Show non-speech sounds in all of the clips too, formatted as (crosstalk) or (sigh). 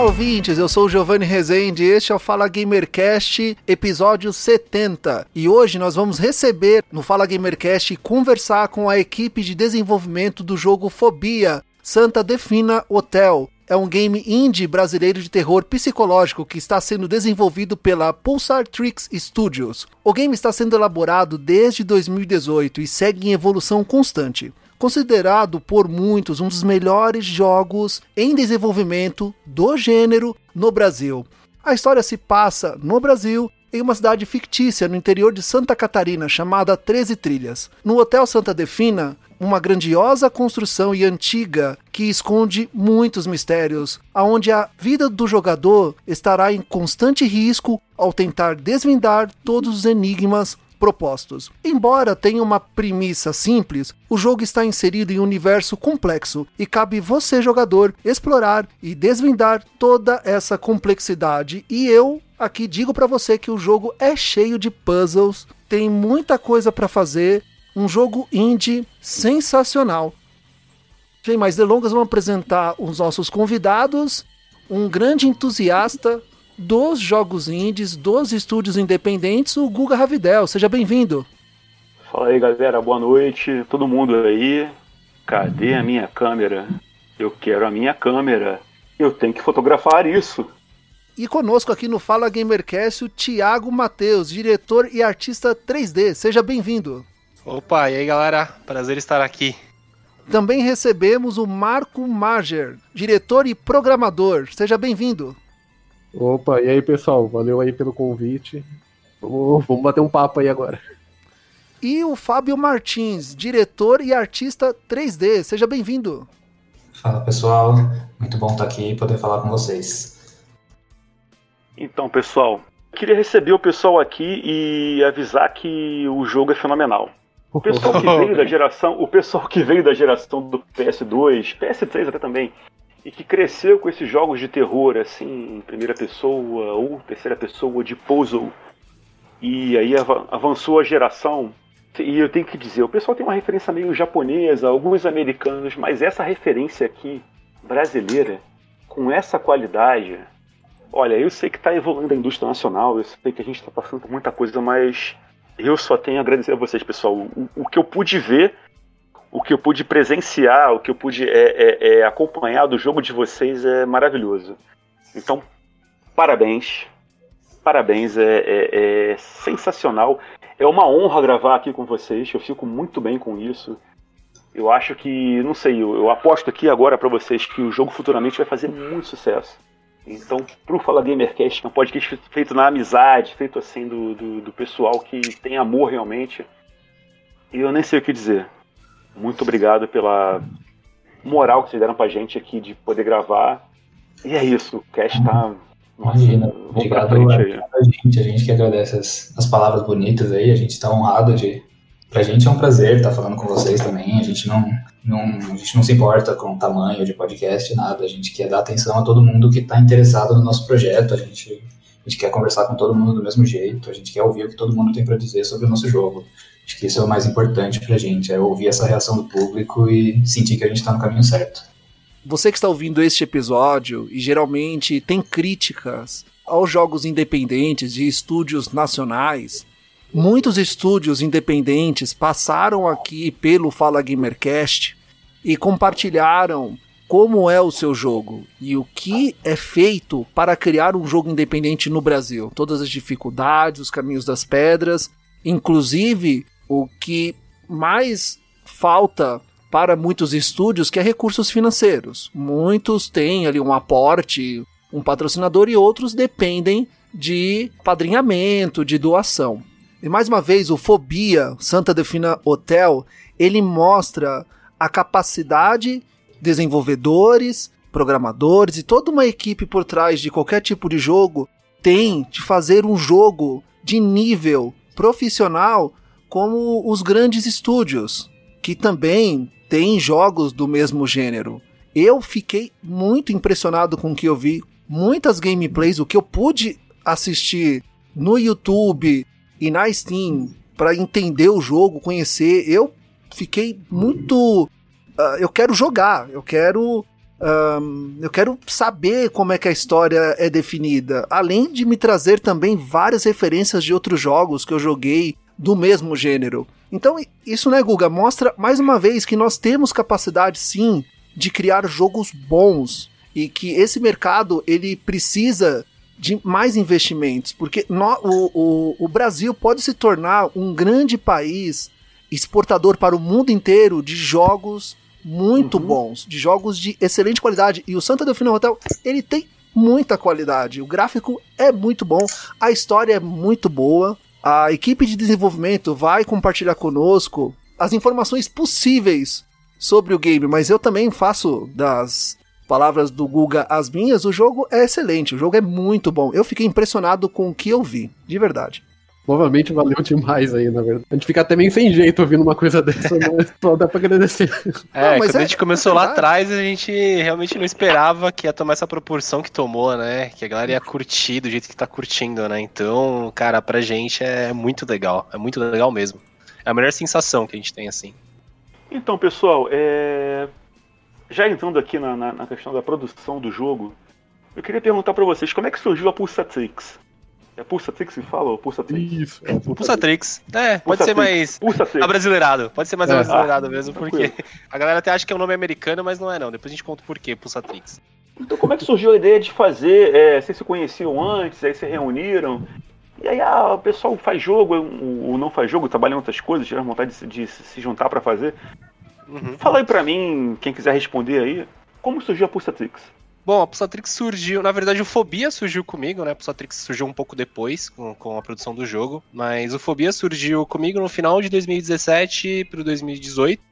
Olá, ouvintes, eu sou o Giovanni Rezende e este é o Fala Gamercast, episódio 70. E hoje nós vamos receber no Fala Gamercast e conversar com a equipe de desenvolvimento do jogo Fobia, Santa Defina Hotel. É um game indie brasileiro de terror psicológico que está sendo desenvolvido pela Pulsar Tricks Studios. O game está sendo elaborado desde 2018 e segue em evolução constante considerado por muitos um dos melhores jogos em desenvolvimento do gênero no Brasil. A história se passa no Brasil em uma cidade fictícia no interior de Santa Catarina chamada 13 Trilhas. No Hotel Santa Defina, uma grandiosa construção e antiga que esconde muitos mistérios, aonde a vida do jogador estará em constante risco ao tentar desvendar todos os enigmas propostos. Embora tenha uma premissa simples, o jogo está inserido em um universo complexo e cabe você, jogador, explorar e desvendar toda essa complexidade. E eu aqui digo para você que o jogo é cheio de puzzles, tem muita coisa para fazer, um jogo indie sensacional. Sem mais delongas, vamos apresentar os nossos convidados. Um grande entusiasta dos jogos indies, dos estúdios independentes, o Guga Ravidel. Seja bem-vindo. Fala aí, galera. Boa noite. Todo mundo aí. Cadê a minha câmera? Eu quero a minha câmera. Eu tenho que fotografar isso. E conosco aqui no Fala Gamercast o Thiago Matheus, diretor e artista 3D. Seja bem-vindo. Opa, e aí galera? Prazer estar aqui. Também recebemos o Marco Marger, diretor e programador. Seja bem-vindo. Opa, e aí pessoal, valeu aí pelo convite. Vamos, vamos bater um papo aí agora. E o Fábio Martins, diretor e artista 3D. Seja bem-vindo. Fala pessoal, muito bom estar aqui e poder falar com vocês. Então, pessoal, queria receber o pessoal aqui e avisar que o jogo é fenomenal. O pessoal que veio da (laughs) geração, o pessoal que veio da geração do PS2, PS3 até também, e que cresceu com esses jogos de terror, assim, em primeira pessoa ou terceira pessoa de puzzle. E aí avançou a geração. E eu tenho que dizer, o pessoal tem uma referência meio japonesa, alguns americanos, mas essa referência aqui, brasileira, com essa qualidade. Olha, eu sei que está evoluindo a indústria nacional, eu sei que a gente está passando por muita coisa, mas eu só tenho a agradecer a vocês, pessoal. O, o que eu pude ver o que eu pude presenciar, o que eu pude é, é, é, acompanhar do jogo de vocês é maravilhoso. Então, parabéns. Parabéns, é, é, é, sensacional. É uma honra gravar aqui com vocês, eu fico muito bem com isso. Eu acho que, não sei, eu, eu aposto aqui agora para vocês que o jogo futuramente vai fazer muito sucesso. Então, pro Fala Gamercast, é um podcast feito na amizade, feito assim do, do, do pessoal que tem amor realmente. E eu nem sei o que dizer muito obrigado pela moral que vocês deram pra gente aqui de poder gravar. E é isso, o cast tá. Nossa, Imagina, obrigado a, a gente, a gente que agradece as, as palavras bonitas aí, a gente tá honrado de. Pra gente é um prazer estar falando com vocês também. A gente não, não, a gente não se importa com o tamanho de podcast, nada. A gente quer dar atenção a todo mundo que está interessado no nosso projeto. A gente, a gente quer conversar com todo mundo do mesmo jeito. A gente quer ouvir o que todo mundo tem para dizer sobre o nosso jogo. Acho que isso é o mais importante para a gente, é ouvir essa reação do público e sentir que a gente está no caminho certo. Você que está ouvindo este episódio e geralmente tem críticas aos jogos independentes de estúdios nacionais, muitos estúdios independentes passaram aqui pelo Fala Gamercast e compartilharam como é o seu jogo e o que é feito para criar um jogo independente no Brasil. Todas as dificuldades, os caminhos das pedras, inclusive o que mais falta para muitos estúdios, que é recursos financeiros. Muitos têm ali um aporte, um patrocinador e outros dependem de padrinhamento, de doação. E mais uma vez, o Fobia Santa Defina Hotel, ele mostra a capacidade desenvolvedores, programadores e toda uma equipe por trás de qualquer tipo de jogo tem de fazer um jogo de nível profissional como os grandes estúdios, que também têm jogos do mesmo gênero. Eu fiquei muito impressionado com o que eu vi, muitas gameplays, o que eu pude assistir no YouTube e na Steam para entender o jogo, conhecer, eu fiquei muito uh, eu quero jogar, eu quero. Um, eu quero saber como é que a história é definida, além de me trazer também várias referências de outros jogos que eu joguei do mesmo gênero. Então, isso, né, Guga, mostra mais uma vez que nós temos capacidade sim de criar jogos bons e que esse mercado ele precisa de mais investimentos, porque no, o, o, o Brasil pode se tornar um grande país exportador para o mundo inteiro de jogos muito uhum. bons, de jogos de excelente qualidade. E o Santa Delfino Hotel, ele tem muita qualidade. O gráfico é muito bom, a história é muito boa. A equipe de desenvolvimento vai compartilhar conosco as informações possíveis sobre o game, mas eu também faço das palavras do Guga as minhas. O jogo é excelente, o jogo é muito bom. Eu fiquei impressionado com o que eu vi, de verdade. Provavelmente valeu demais aí, na verdade. A gente fica até meio sem jeito ouvindo uma coisa dessa, mas (laughs) só dá pra agradecer. É, quando é, a gente começou lá atrás, a gente realmente não esperava que ia tomar essa proporção que tomou, né? Que a galera ia curtir do jeito que tá curtindo, né? Então, cara, pra gente é muito legal. É muito legal mesmo. É a melhor sensação que a gente tem, assim. Então, pessoal, é... já entrando aqui na, na, na questão da produção do jogo, eu queria perguntar para vocês como é que surgiu a Pulsatrix? É Pulsatrix que fala ou Pulsatrix? Isso, é Pulsatrix. É, pode ser mais Pulsatrix. abrasileirado. Pode ser mais é. abrasileirado ah, mesmo, porque a galera até acha que é um nome americano, mas não é não. Depois a gente conta o porquê, Pulsatrix. Então como é que surgiu a ideia de fazer? É, vocês se conheciam antes, aí se reuniram? E aí ah, o pessoal faz jogo, ou não faz jogo, trabalha em outras coisas, tiver vontade de, de, se juntar para fazer. Uhum. Fala aí pra mim, quem quiser responder aí, como surgiu a Pulsatrix? Bom, a Pulsatrix surgiu, na verdade o Fobia surgiu comigo, né? A Pulsatrix surgiu um pouco depois, com, com a produção do jogo, mas o Fobia surgiu comigo no final de 2017 para 2018.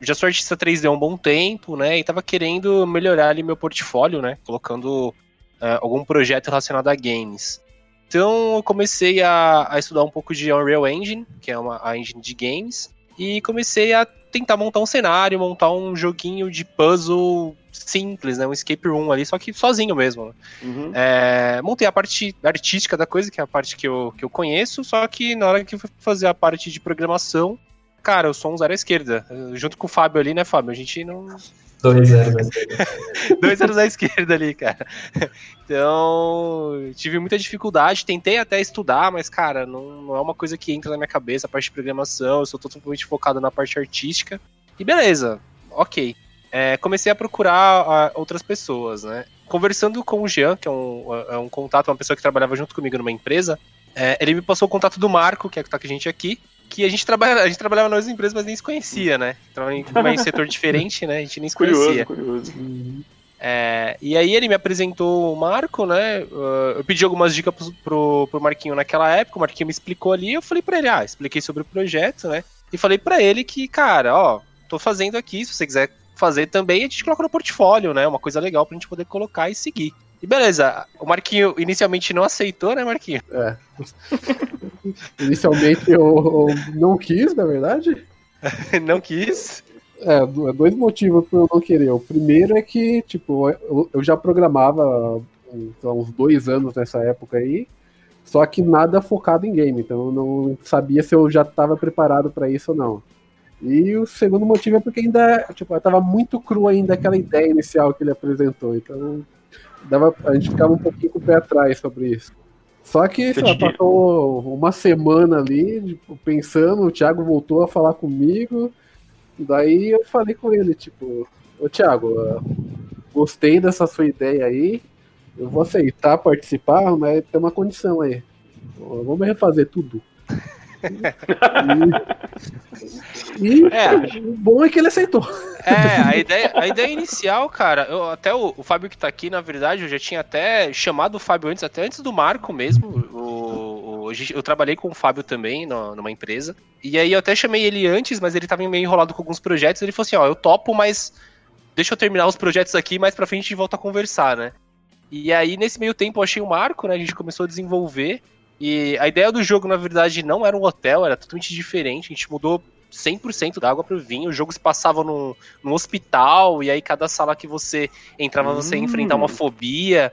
Já sou artista 3D há um bom tempo, né? E tava querendo melhorar ali meu portfólio, né? Colocando uh, algum projeto relacionado a games. Então eu comecei a, a, estudar um pouco de Unreal Engine, que é uma a engine de games, e comecei a tentar montar um cenário, montar um joguinho de puzzle simples, né? Um escape room ali, só que sozinho mesmo. Né? Uhum. É, montei a parte artística da coisa, que é a parte que eu, que eu conheço, só que na hora que eu fui fazer a parte de programação, cara, eu sou um zero à esquerda. Junto com o Fábio ali, né, Fábio? A gente não. Dois zeros à (laughs) esquerda. Dois zeros à esquerda ali, cara. Então, tive muita dificuldade, tentei até estudar, mas, cara, não, não é uma coisa que entra na minha cabeça, a parte de programação, eu sou totalmente focado na parte artística. E beleza, ok é, comecei a procurar outras pessoas, né? Conversando com o Jean, que é um, é um contato, uma pessoa que trabalhava junto comigo numa empresa, é, ele me passou o contato do Marco, que é que tá com a gente aqui, que a gente, trabalha, a gente trabalhava nas empresas, mas nem se conhecia, né? Então, em um setor diferente, né? A gente nem se conhecia. Curioso, curioso. É, e aí ele me apresentou o Marco, né? Uh, eu pedi algumas dicas pro, pro, pro, Marquinho naquela época, o Marquinho me explicou ali, eu falei para ele, ah, expliquei sobre o projeto, né? E falei para ele que, cara, ó, tô fazendo aqui, se você quiser fazer também, a gente coloca no portfólio, né? Uma coisa legal pra gente poder colocar e seguir. E beleza, o Marquinho inicialmente não aceitou, né, Marquinho? É. (laughs) inicialmente eu, eu não quis, na verdade. (laughs) não quis? É, é, dois motivos para eu não querer. O primeiro é que, tipo, eu, eu já programava então, uns dois anos nessa época aí, só que nada focado em game, então eu não sabia se eu já estava preparado para isso ou não. E o segundo motivo é porque ainda, tipo, tava muito cru ainda aquela ideia inicial que ele apresentou. Então, dava, a gente ficava um pouquinho com o pé atrás sobre isso. Só que sei lá, passou uma semana ali, tipo, pensando, o Thiago voltou a falar comigo. Daí eu falei com ele, tipo, ô Thiago, gostei dessa sua ideia aí. Eu vou aceitar participar, mas tem uma condição aí. Vamos refazer tudo. E, é. o bom é que ele aceitou. É, a ideia, a ideia inicial, cara, eu, até o, o, Fábio que tá aqui, na verdade, eu já tinha até chamado o Fábio antes, até antes do Marco mesmo. O, o eu trabalhei com o Fábio também no, numa empresa. E aí eu até chamei ele antes, mas ele tava meio enrolado com alguns projetos. Ele falou assim: ó, eu topo, mas deixa eu terminar os projetos aqui, mais pra frente a gente volta a conversar, né? E aí, nesse meio tempo, eu achei o Marco, né? A gente começou a desenvolver. E a ideia do jogo, na verdade, não era um hotel, era totalmente diferente. A gente mudou 100% da água para o vinho. O jogo se passava num, num, hospital, e aí cada sala que você entrava, hum. você ia enfrentar uma fobia.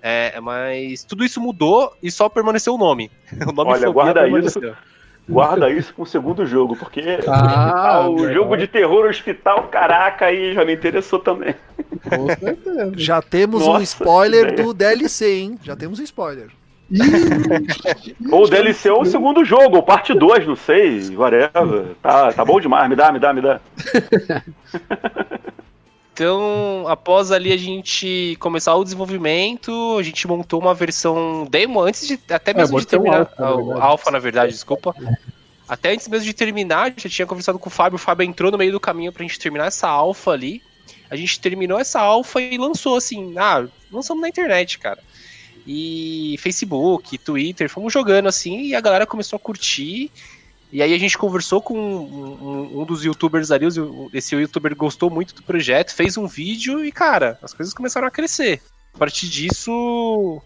É, mas tudo isso mudou e só permaneceu o nome. (laughs) O nome Olha, guarda isso. Guarda isso para o segundo jogo, porque ah, ah, o jogo de terror hospital, caraca, aí já me interessou também. Já temos Nossa, um spoiler do DLC, hein? Já temos um spoiler ou DLC ou o segundo jogo, ou parte 2, não sei, whatever. Tá, tá bom demais, me dá, me dá, me dá. (laughs) Então, após ali a gente começar o desenvolvimento, a gente montou uma versão demo antes de até é, mesmo é, de terminar. Um alpha, alpha, na verdade, desculpa. Até antes mesmo de terminar, já tinha conversado com o Fábio, o Fábio entrou no meio do caminho pra gente terminar essa alfa ali. A gente terminou essa alfa e lançou assim, ah, lançamos na internet, cara e Facebook, Twitter, fomos jogando assim e a galera começou a curtir. E aí a gente conversou com um, um, dos youtubers ali, esse youtuber gostou muito do projeto, fez um vídeo e, cara, as coisas começaram a crescer. A partir disso,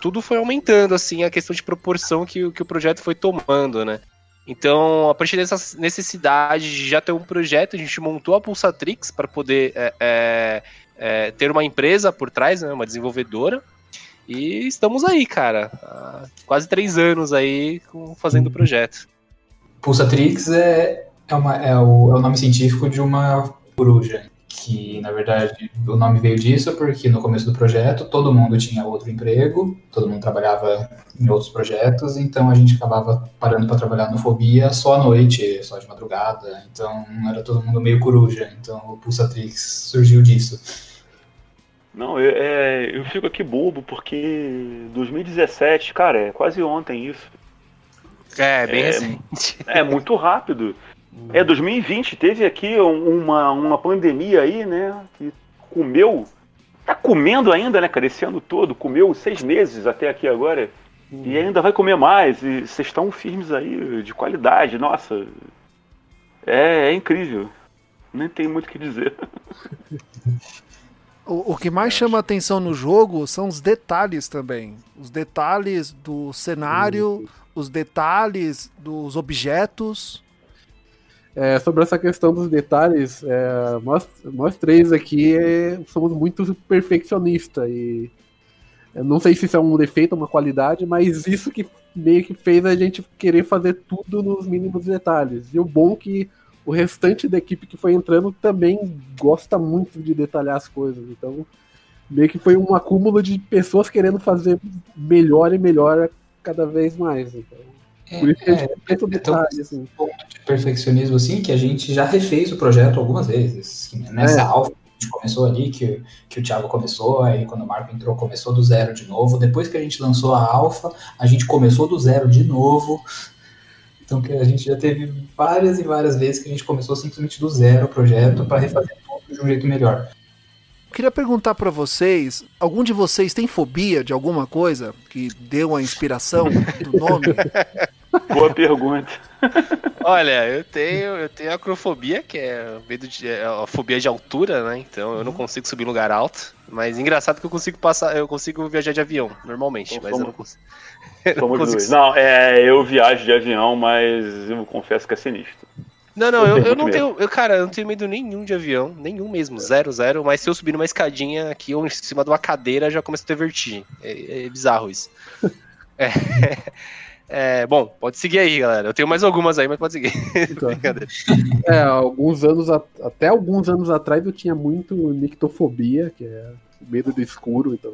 tudo foi aumentando, assim, a questão de proporção que, que o projeto foi tomando, né? Então, a partir dessa necessidade de já ter um projeto, a gente montou a Pulsatrix para poder é, é, é, ter uma empresa por trás, né, uma desenvolvedora, e estamos aí, cara. Há quase três anos aí fazendo o projeto. Pulsatrix é, é, uma, é, o, é o nome científico de uma coruja. Que, na verdade, o nome veio disso porque no começo do projeto todo mundo tinha outro emprego, todo mundo trabalhava em outros projetos, então a gente acabava parando para trabalhar no Fobia só à noite, só de madrugada. Então era todo mundo meio coruja. Então o Pulsatrix surgiu disso. Não, eu, é, eu fico aqui bobo porque 2017, cara, é quase ontem isso. É, bem é, recente. (laughs) É muito rápido. É 2020, teve aqui uma, uma pandemia aí, né? Que comeu. Tá comendo ainda, né, cara? Esse ano todo. Comeu seis meses até aqui agora. Hum. E ainda vai comer mais. E vocês estão firmes aí, de qualidade. Nossa. É, é incrível. Nem tem muito o que dizer. (laughs) O, o que mais chama atenção no jogo são os detalhes também. Os detalhes do cenário, os detalhes dos objetos. É, sobre essa questão dos detalhes, é, nós, nós três aqui é, somos muito perfeccionistas e não sei se isso é um defeito ou uma qualidade, mas isso que meio que fez a gente querer fazer tudo nos mínimos detalhes. E o bom é que o restante da equipe que foi entrando também gosta muito de detalhar as coisas. Então, meio que foi um acúmulo de pessoas querendo fazer melhor e melhor cada vez mais. Então, é, por isso que a gente é, é, detalhe, assim. ponto de perfeccionismo assim que a gente já refez o projeto algumas vezes. Nessa é. alfa a gente começou ali, que, que o Thiago começou, aí quando o Marco entrou, começou do zero de novo. Depois que a gente lançou a alfa, a gente começou do zero de novo. Então que a gente já teve várias e várias vezes que a gente começou simplesmente do zero o projeto para refazer tudo de um jeito melhor. Queria perguntar para vocês, algum de vocês tem fobia de alguma coisa que deu a inspiração do nome? (laughs) Boa pergunta. Olha, eu tenho, eu tenho acrofobia, que é medo de é a fobia de altura, né? Então eu não consigo subir em lugar alto. Mas engraçado que eu consigo passar, eu consigo viajar de avião normalmente, então, mas eu não consigo. (laughs) Somos dois. Não, é, eu viajo de avião, mas eu confesso que é sinistro. Não, não, eu, eu, eu não tenho. Eu, cara, eu não tenho medo nenhum de avião, nenhum mesmo, zero, zero. Mas se eu subir numa escadinha aqui ou em cima de uma cadeira, já começo a ter vertigem. É, é bizarro isso. (laughs) É, (laughs) é, bom, pode seguir aí, galera. Eu tenho mais algumas aí, mas pode seguir. Então, é, alguns anos, até alguns anos atrás eu tinha muito nictofobia, que é medo do escuro, então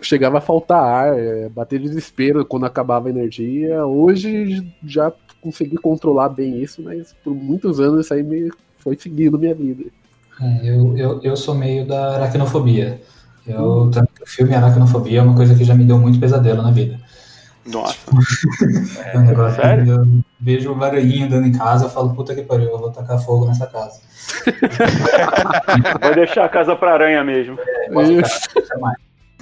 chegava a faltar ar, é, bater desespero quando acabava a energia. Hoje já consegui controlar bem isso, mas por muitos anos isso aí me foi seguindo minha vida. É, eu, eu, eu sou meio da aracnofobia. Eu, que o filme Aracnofobia é uma coisa que já me deu muito pesadelo na vida. Nossa. (laughs) é um negócio Sério? Eu vejo o barulhinho andando em casa, eu falo, puta que pariu, eu vou tacar fogo nessa casa. (laughs) Vai deixar a casa pra aranha mesmo. É,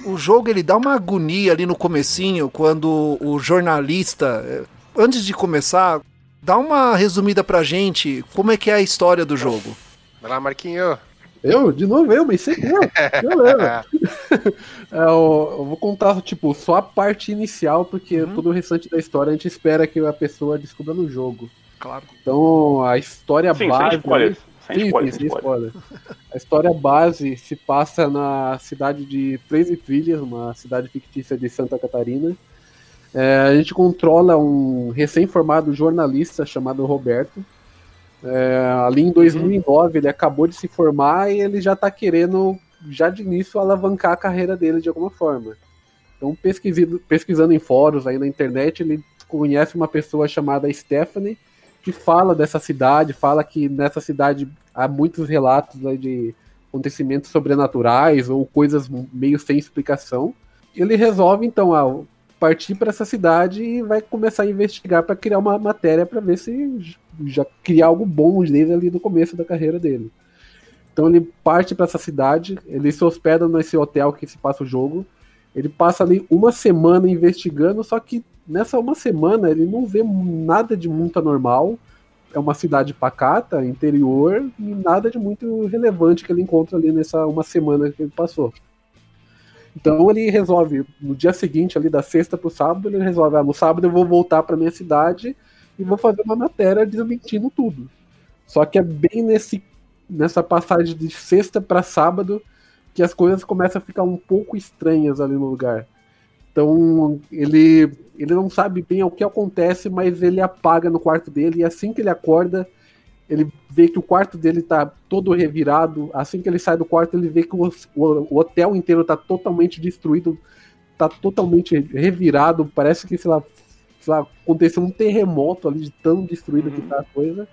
o jogo ele dá uma agonia ali no comecinho, quando o jornalista, eh, antes de começar, dá uma resumida pra gente como é que é a história do jogo. Vai lá, Marquinho. Eu? De novo eu, mas sempre (laughs) eu. (laughs) É, eu, eu, vou contar, tipo, só a parte inicial, porque uhum. todo o restante da história a gente espera que a pessoa descubra no jogo. Claro. Então, a história sim, base. Sem spoiler. Sem sim, spoiler, sim, sem spoiler. A história base se passa na cidade de Três Trilhas, uma cidade fictícia de Santa Catarina. É, a gente controla um recém-formado jornalista chamado Roberto é, ali em 2009 ele acabou de se formar e ele já está querendo, já de início, alavancar a carreira dele de alguma forma. Então, pesquisando, pesquisando em fóruns aí na internet, ele conhece uma pessoa chamada Stephanie, que fala dessa cidade, fala que nessa cidade há muitos relatos de acontecimentos sobrenaturais ou coisas meio sem explicação. Ele resolve, então, ah, partir para essa cidade e vai começar a investigar para criar uma matéria para ver se já criar algo bom desde ali do começo da carreira dele. Então ele parte para essa cidade, ele se hospeda nesse hotel que se passa o jogo. Ele passa ali uma semana investigando, só que nessa uma semana ele não vê nada de muito anormal. É uma cidade pacata, interior, e nada de muito relevante que ele encontra ali nessa uma semana que ele passou. Então ele resolve, no dia seguinte, ali da sexta pro sábado, ele resolve, ah, no sábado eu vou voltar para minha cidade e vou fazer uma matéria desmentindo tudo. Só que é bem nesse, nessa passagem de sexta para sábado que as coisas começam a ficar um pouco estranhas ali no lugar. Então ele, ele não sabe bem o que acontece, mas ele apaga no quarto dele e assim que ele acorda, ele vê que o quarto dele tá todo revirado. Assim que ele sai do quarto, ele vê que o, o, o hotel inteiro tá totalmente destruído, tá totalmente revirado. Parece que, sei lá, sei lá aconteceu um terremoto ali de tão destruído uhum. que tá a coisa.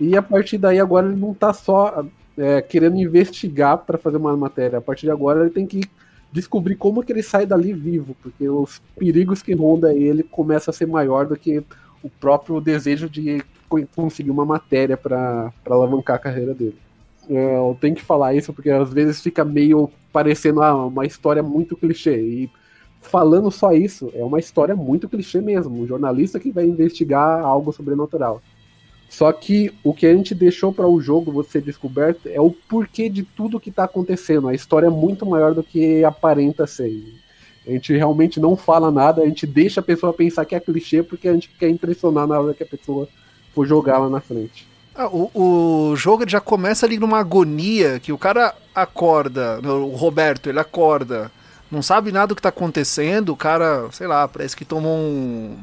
E a partir daí, agora ele não tá só é, querendo investigar para fazer uma matéria. A partir de agora, ele tem que descobrir como que ele sai dali vivo, porque os perigos que ronda ele começa a ser maior do que o próprio desejo de conseguir uma matéria para alavancar a carreira dele. É, eu tenho que falar isso porque às vezes fica meio parecendo ah, uma história muito clichê. E falando só isso, é uma história muito clichê mesmo. Um jornalista que vai investigar algo sobrenatural. Só que o que a gente deixou para o jogo você descoberto é o porquê de tudo que está acontecendo. A história é muito maior do que aparenta ser. A gente realmente não fala nada, a gente deixa a pessoa pensar que é clichê porque a gente quer impressionar na hora que a pessoa for jogar lá na frente. Ah, o, o jogo já começa ali numa agonia que o cara acorda, o Roberto, ele acorda, não sabe nada do que tá acontecendo, o cara, sei lá, parece que tomou um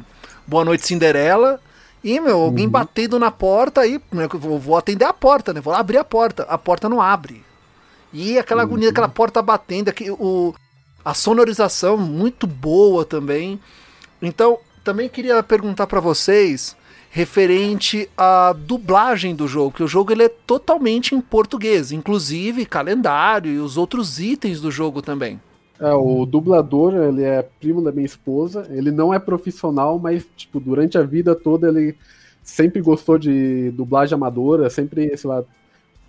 Boa Noite Cinderela. E, meu, alguém uhum. batendo na porta aí, né, eu vou atender a porta, né? Vou abrir a porta. A porta não abre. E aquela uhum. agonia, aquela porta batendo, aqui, o, a sonorização muito boa também. Então, também queria perguntar para vocês referente à dublagem do jogo, que o jogo ele é totalmente em português, inclusive calendário e os outros itens do jogo também. É, o dublador, ele é primo da minha esposa, ele não é profissional, mas, tipo, durante a vida toda ele sempre gostou de dublagem amadora, sempre, sei lá,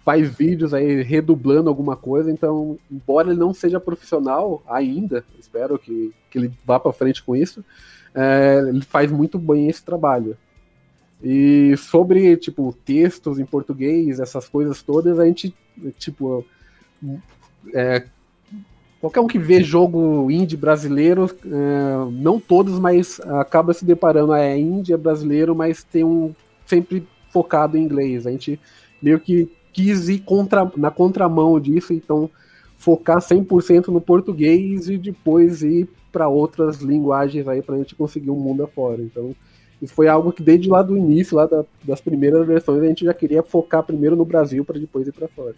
faz vídeos aí redublando alguma coisa, então, embora ele não seja profissional ainda, espero que, que ele vá para frente com isso, é, ele faz muito bem esse trabalho. E sobre, tipo, textos em português, essas coisas todas, a gente, tipo, é, qualquer um que vê jogo indie brasileiro, é, não todos, mas acaba se deparando, é indie, é brasileiro, mas tem um sempre focado em inglês. A gente meio que quis ir contra, na contramão disso, então focar 100% no português e depois ir para outras linguagens aí para a gente conseguir um mundo afora. Então, isso foi algo que desde lá do início, lá da, das primeiras versões, a gente já queria focar primeiro no Brasil para depois ir para fora.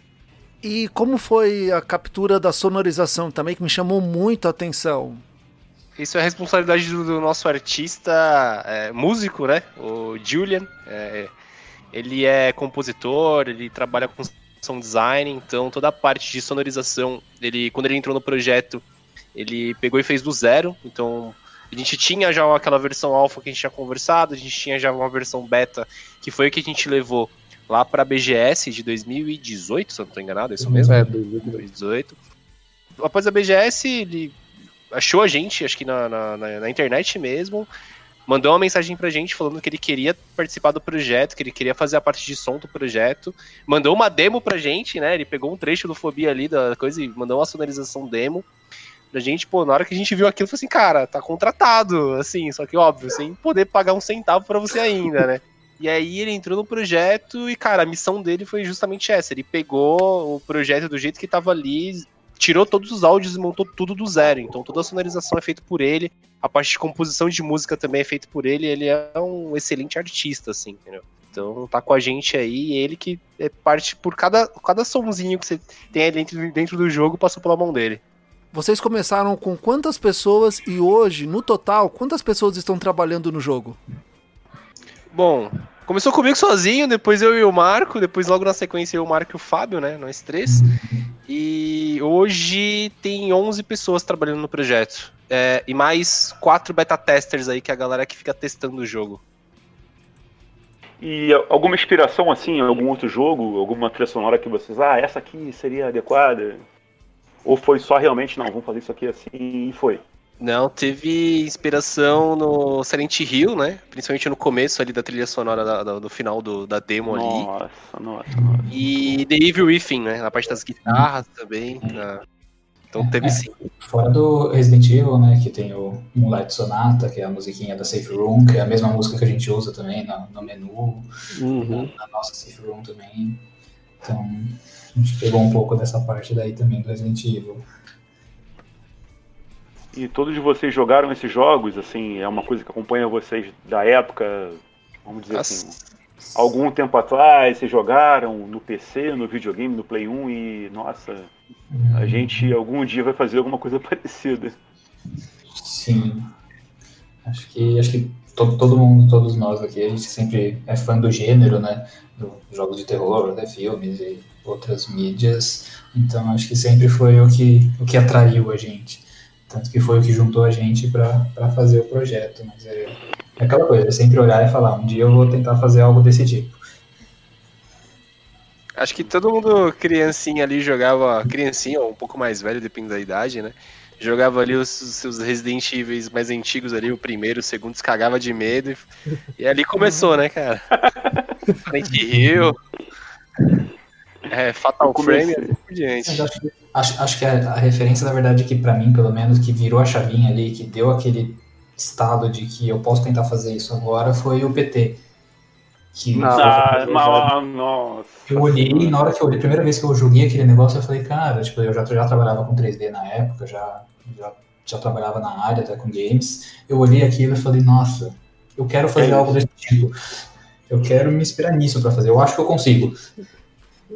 E como foi a captura da sonorização também, que me chamou muito a atenção? Isso é responsabilidade do, do nosso artista é, músico, né? O Julian. É, ele é compositor, ele trabalha com sound design, então toda a parte de sonorização, ele quando ele entrou no projeto, ele pegou e fez do zero. Então a gente tinha já aquela versão alfa que a gente tinha conversado, a gente tinha já uma versão beta, que foi o que a gente levou lá para a BGS de 2018, se eu não estou enganado, é isso mesmo? É, 2018. Após a BGS, ele achou a gente, acho que na, na, na, internet mesmo, mandou uma mensagem pra gente falando que ele queria participar do projeto, que ele queria fazer a parte de som do projeto, mandou uma demo pra gente, né, ele pegou um trecho do Fobia ali da coisa e mandou uma sonorização demo pra gente, pô, na hora que a gente viu aquilo, falou assim, cara, tá contratado, assim, só que óbvio, sem poder pagar um centavo para você ainda, né. E aí ele entrou no projeto e, cara, a missão dele foi justamente essa. Ele pegou o projeto do jeito que tava ali, tirou todos os áudios e montou tudo do zero. Então toda a sonorização é feita por ele, a parte de composição de música também é feita por ele. Ele é um excelente artista, assim, entendeu? Então tá com a gente aí, ele que é parte por cada, cada somzinho que você tem aí dentro, dentro do jogo passou pela mão dele. Vocês começaram com quantas pessoas e hoje, no total, quantas pessoas estão trabalhando no jogo? Bom, começou comigo sozinho, depois eu e o Marco, depois logo na sequência eu, o Marco e o Fábio, né? Nós três. E hoje tem 11 pessoas trabalhando no projeto. É, e mais quatro beta testers aí, que é a galera que fica testando o jogo. E alguma inspiração assim, algum outro jogo, alguma trilha sonora que vocês, ah, essa aqui seria adequada? Ou foi só realmente, não, vamos fazer isso aqui assim e foi? Não, teve inspiração no Silent Hill, né? Principalmente no começo ali da trilha sonora da, da, do final do, da demo nossa, ali. Nossa, nossa, nossa. E The Evil Within, né? Na parte das guitarras também. Na... Então teve é, sim. Fora do Resident Evil, né? Que tem o Moonlight Sonata, que é a musiquinha da Safe Room, que é a mesma música que a gente usa também no, no menu, uhum. na, na nossa Safe Room também. Então, a gente pegou um pouco dessa parte daí também do Resident Evil. E todos vocês jogaram esses jogos, assim, é uma coisa que acompanha vocês da época, vamos dizer Nossa. assim, algum tempo atrás, vocês jogaram no PC, no videogame, no Play 1 e, nossa, a gente algum dia vai fazer alguma coisa (laughs) parecida. Sim. Acho que, acho que todo, todo mundo, todos nós aqui, a gente sempre é fã do gênero, né? Do jogos de terror, né? filmes e outras mídias. Então acho que sempre foi o que, o que atraiu a gente. Tanto que foi o que juntou a gente para fazer o projeto. Mas é, é aquela coisa, é sempre olhar e falar, um dia eu vou tentar fazer algo desse tipo. Acho que todo mundo, criancinha ali, jogava. Criancinha ou um pouco mais velho, depende da idade, né? Jogava ali os, seus Resident Evil mais antigos ali, o primeiro, o segundo, se cagava de medo. E, e ali começou, né, cara? (laughs) Frente Rio. É, Fatal Frame e assim por diante. Acho, acho, acho, que a, a, referência, na verdade, que para mim, pelo menos, que virou a chavinha ali, que deu aquele estado de que eu posso tentar fazer isso agora, foi o PT. Que ah, mal, nossa. Eu olhei, na hora que eu olhei, a primeira vez que eu joguei aquele negócio, eu falei, cara, tipo, eu já, já trabalhava com 3D na época, já, já, já trabalhava na área, até com games. Eu olhei aquilo e falei, nossa, eu quero fazer é algo desse tipo. Eu quero me inspirar nisso para fazer. Eu acho que eu consigo.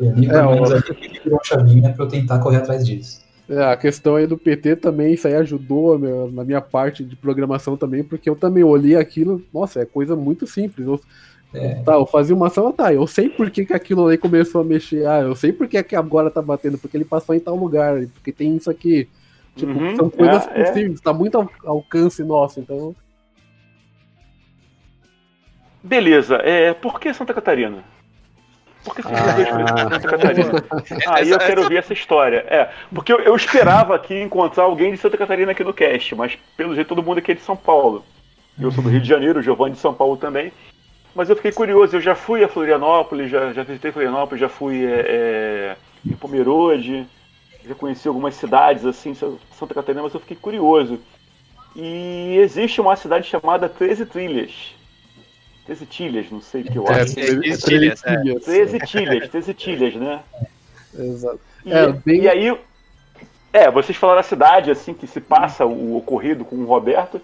E ali, pelo é, menos, virou uma chavinha para eu tentar correr atrás disso. É, a questão aí do PT também, isso aí ajudou meu, na minha parte de programação também, porque eu também olhei aquilo, nossa, é coisa muito simples. Eu, é. Tá, eu fazia uma ação, tá, eu sei por que, que aquilo aí começou a mexer, ah, eu sei por que, que agora tá batendo, porque ele passou em tal lugar, porque tem isso aqui. Tipo, uhum, são coisas é, é. possíveis, é. tá muito ao alcance nosso, então. Beleza, é, por que Santa Catarina? Por que vocês ah. dois Santa (laughs) Catarina? (laughs) Aí eu quero ouvir essa história. É, porque eu, eu, esperava aqui encontrar alguém de Santa Catarina aqui no cast, mas pelo jeito todo mundo aqui é de São Paulo. Eu sou do Rio de Janeiro, o Giovanni de São Paulo também. Mas eu fiquei curioso, eu já fui a Florianópolis, já, já visitei Florianópolis, já fui é, é, em Pomerode, já conheci algumas cidades assim, Santa Catarina, mas eu fiquei curioso. E existe uma cidade chamada 13 Trilhas 13 tilhas, não sei o que eu é, acho. 13 tilhas, 13 tilhas, 13 tilhas, né? Exato. E, é, bem... e aí, é, vocês falaram a cidade, assim, que se passa o ocorrido com o Roberto,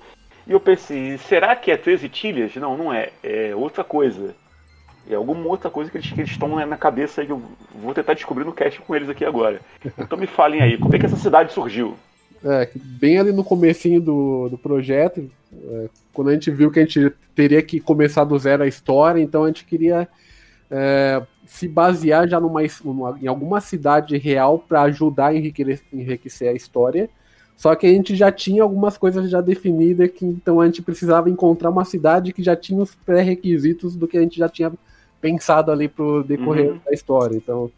e eu pensei, será que é 13 tilhas? Não, não é, é outra coisa. É alguma outra coisa que eles, que eles estão na cabeça que eu vou tentar descobrir no cast com eles aqui agora. Então me falem aí, como é que essa cidade surgiu? É, bem ali no comecinho do, do projeto, é, quando a gente viu que a gente teria que começar do zero a história, então a gente queria é, se basear já numa, numa, em alguma cidade real para ajudar a enriquecer, enriquecer a história. Só que a gente já tinha algumas coisas já definidas, que então a gente precisava encontrar uma cidade que já tinha os pré-requisitos do que a gente já tinha pensado ali pro decorrer uhum. da história. Então,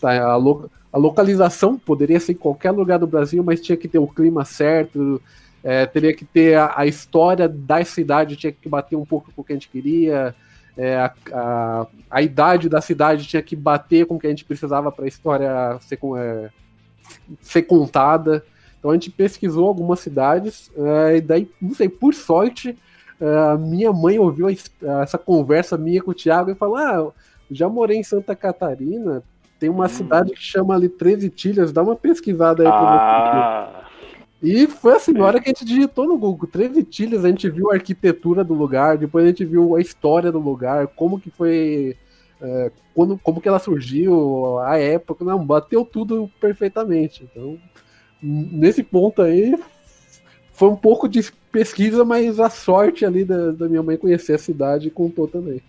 tá, a, lo, a, localização poderia ser em qualquer lugar do Brasil, mas tinha que ter o clima certo, é, teria que ter a, a, história da cidade, tinha que bater um pouco com o que a gente queria, é, a, a, a, idade da cidade tinha que bater com o que a gente precisava para a história ser, é, ser contada. Então a gente pesquisou algumas cidades, é, e daí, não sei, por sorte, a minha mãe ouviu essa conversa minha com o Thiago e falou: Ah, já morei em Santa Catarina, tem uma hum. cidade que chama ali Treze Tilhas, dá uma pesquisada aí ah. E foi assim, na hora que a gente digitou no Google Treze Tilhas, a gente viu a arquitetura do lugar, depois a gente viu a história do lugar, como que foi. É, quando, como que ela surgiu, a época, não, bateu tudo perfeitamente. Então, nesse ponto aí, foi um pouco de pesquisa, mas a sorte ali da, da minha mãe conhecer a cidade contou também.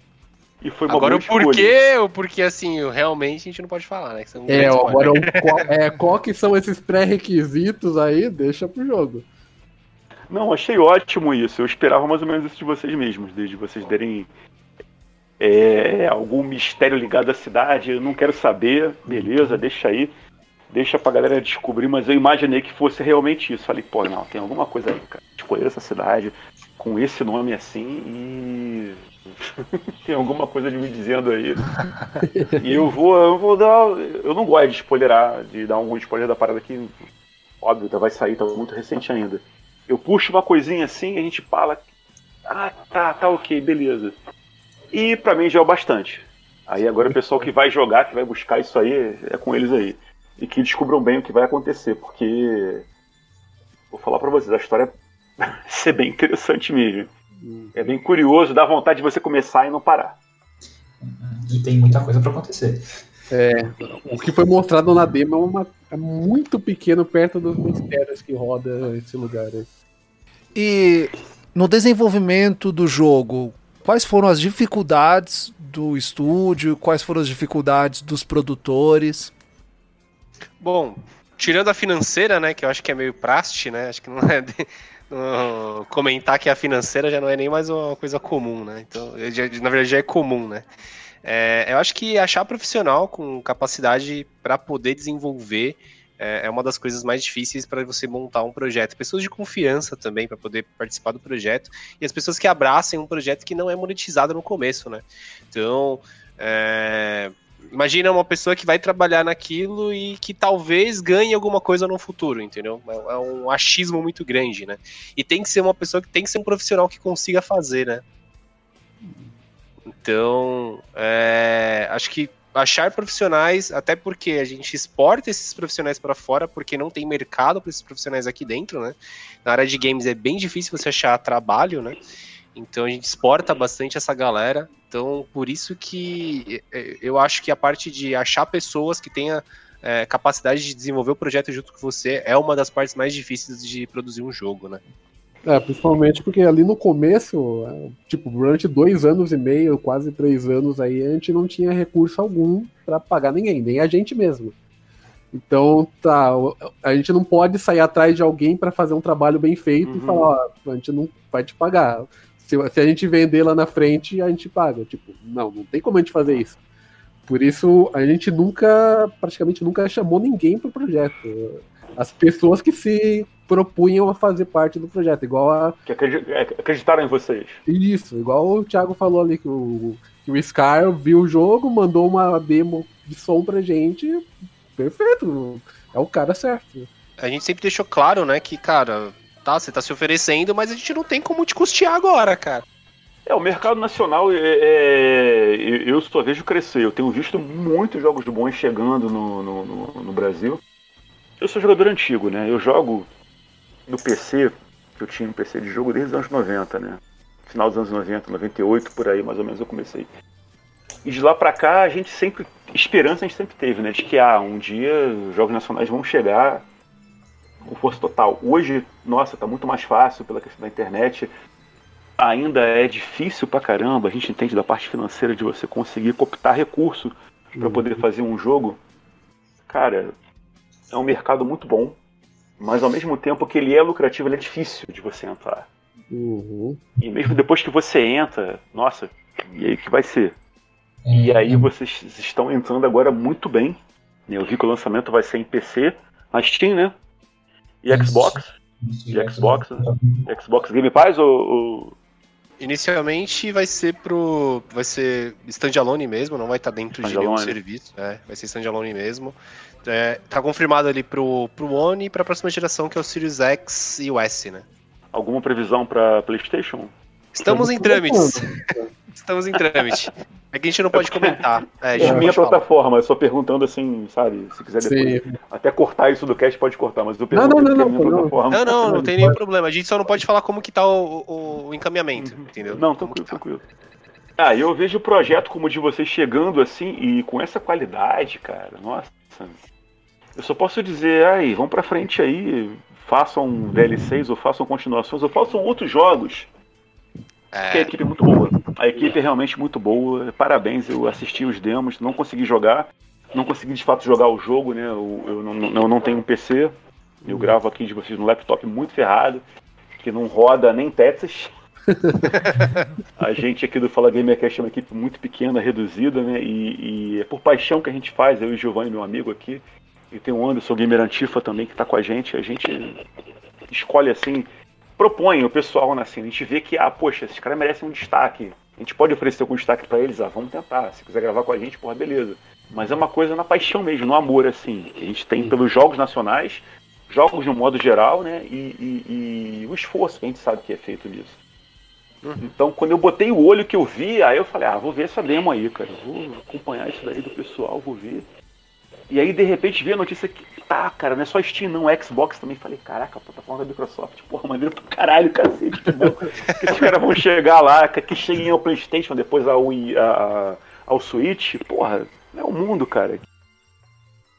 E foi uma agora o porquê, o porquê assim, realmente a gente não pode falar, né? é, agora qual, é, qual que são esses pré-requisitos aí, deixa pro jogo. Não, achei ótimo isso. Eu esperava mais ou menos isso de vocês mesmos, desde vocês derem é, algum mistério ligado à cidade. Eu não quero saber, beleza, deixa aí deixa pra galera descobrir, mas eu imaginei que fosse realmente isso. Falei, pô, não, tem alguma coisa aí, cara. Escolher essa cidade com esse nome assim e. (laughs) tem alguma coisa de me dizendo aí. e eu vou, eu vou dar. Eu não gosto de spoilerar, de dar algum spoiler da parada que, óbvio, vai sair, tá muito recente ainda. Eu puxo uma coisinha assim a gente fala. Ah, tá, tá ok, beleza. E pra mim já é o bastante. Aí agora o pessoal que vai jogar, que vai buscar isso aí, é com eles aí e que descubram bem o que vai acontecer, porque vou falar para vocês, a história (laughs) vai ser bem interessante mesmo. É bem curioso, dá vontade de você começar e não parar. E tem muita coisa para acontecer. É, o que foi mostrado na demo é, uma, é muito pequeno perto dos mistérios que roda esse lugar. Aí. E no desenvolvimento do jogo, quais foram as dificuldades do estúdio? Quais foram as dificuldades dos produtores? Bom, tirando a financeira, né, que eu acho que é meio praste, né, acho que não é de, comentar que a financeira já não é nem mais uma coisa comum, né, então, já, na verdade já é comum, né. É, eu acho que achar profissional com capacidade para poder desenvolver é, é, uma das coisas mais difíceis para você montar um projeto. Pessoas de confiança também para poder participar do projeto e as pessoas que abracem um projeto que não é monetizado no começo, né. Então, é, Imagina uma pessoa que vai trabalhar naquilo e que talvez ganhe alguma coisa no futuro, entendeu? É, é um achismo muito grande, né? E tem que ser uma pessoa que tem que ser um profissional que consiga fazer, né? Então, é, acho que achar profissionais, até porque a gente exporta esses profissionais para fora, porque não tem mercado para esses profissionais aqui dentro, né? Na área de games é bem difícil você achar trabalho, né? Então a gente exporta bastante essa galera. Então, por isso que eu acho que a parte de achar pessoas que tenha é, capacidade de desenvolver o projeto junto com você é uma das partes mais difíceis de produzir um jogo, né? É, principalmente porque ali no começo, é, tipo, durante dois anos e meio, quase três anos aí, a gente não tinha recurso algum para pagar ninguém, nem a gente mesmo. Então, tá, a gente não pode sair atrás de alguém para fazer um trabalho bem feito uhum. e falar, ó, a gente não vai te pagar se, se a gente vender lá na frente, a gente paga. Tipo, não, não tem como a gente fazer isso. Por isso, a gente nunca, praticamente nunca chamou ninguém pro projeto. As pessoas que se propunham a fazer parte do projeto, igual a. Que é, acreditaram em vocês. Isso, igual o Thiago falou ali, que o, que o Scar viu o jogo, mandou uma demo de som pra gente. Perfeito, é o cara certo. A gente sempre deixou claro, né, que, cara, tá? Você tá se oferecendo, mas a gente não tem como te custear agora, cara. É, o mercado nacional, é, é, eu só vejo crescer. Eu tenho visto muitos jogos bons chegando no, no, no, no Brasil. Eu sou jogador antigo, né? Eu jogo no PC, eu tinha um PC de jogo desde os anos 90, né? Final dos anos 90, 98, por aí mais ou menos eu comecei. E de lá para cá a gente sempre. Esperança a gente sempre teve, né? De que ah, um dia os jogos nacionais vão chegar com força total. Hoje, nossa, tá muito mais fácil pela questão da internet. Ainda é difícil pra caramba, a gente entende da parte financeira de você conseguir cooptar recurso para uhum. poder fazer um jogo. Cara, é um mercado muito bom, mas ao mesmo tempo que ele é lucrativo, ele é difícil de você entrar. Uhum. E mesmo depois que você entra, nossa, e aí que vai ser? E aí vocês estão entrando agora muito bem. Eu vi que o lançamento vai ser em PC, na Steam, né? E Xbox. E Xbox? Xbox Game Pass ou, ou... Inicialmente vai ser pro. Vai ser standalone mesmo, não vai estar tá dentro de nenhum serviço. É, vai ser standalone mesmo. É, tá confirmado ali pro, pro One e pra próxima geração, que é o Series X e o S, né? Alguma previsão pra PlayStation? Estamos em trâmites. (laughs) Estamos em trâmite. É que a gente não pode comentar. É, é minha plataforma, eu só perguntando assim, sabe? Se quiser depois. Sim. Até cortar isso do cast, pode cortar, mas eu pergunto não, não, não, não, plataforma. Não, não, não tem nenhum problema. A gente só não pode falar como que tá o, o, o encaminhamento, uhum. entendeu? Não, tranquilo, tá. tranquilo. Ah, eu vejo o projeto como o de vocês chegando assim e com essa qualidade, cara. Nossa. Eu só posso dizer, aí, vão pra frente aí, façam DLCs ou façam continuações ou façam outros jogos é... Porque a equipe é muito boa. A equipe é realmente muito boa. Parabéns, eu assisti os demos, não consegui jogar. Não consegui de fato jogar o jogo, né? Eu, eu, não, não tenho um PC. Eu gravo aqui de vocês no laptop muito ferrado, que não roda nem Tetris. (laughs) a gente aqui do Fala Gamercast é uma equipe muito pequena, reduzida, né? E, e, é por paixão que a gente faz, eu e o Giovanni, meu amigo aqui. E tem o Anderson Gamer Antifa também que está com a gente. A gente escolhe assim propõe o pessoal na né, cena. A gente vê que, ah, poxa, esses caras merecem um destaque. A gente pode oferecer algum destaque para eles, ah, vamos tentar. Se quiser gravar com a gente, porra, beleza. Mas é uma coisa na paixão mesmo, no amor, assim, que a gente tem pelos jogos nacionais, jogos de um modo geral, né? E, e, e o esforço que a gente sabe que é feito nisso. Uhum. Então, quando eu botei o olho que eu vi, aí eu falei, ah, vou ver essa demo aí, cara. Vou acompanhar isso daí do pessoal, vou ver. E aí, de repente, vi a notícia que tá, cara, não é só Steam, não, Xbox também. Falei, caraca, a plataforma da Microsoft, porra, maneiro pra caralho, cacete, que que esses caras vão chegar lá, que cheguem ao PlayStation, depois ao, a, ao Switch, porra, é o mundo, cara.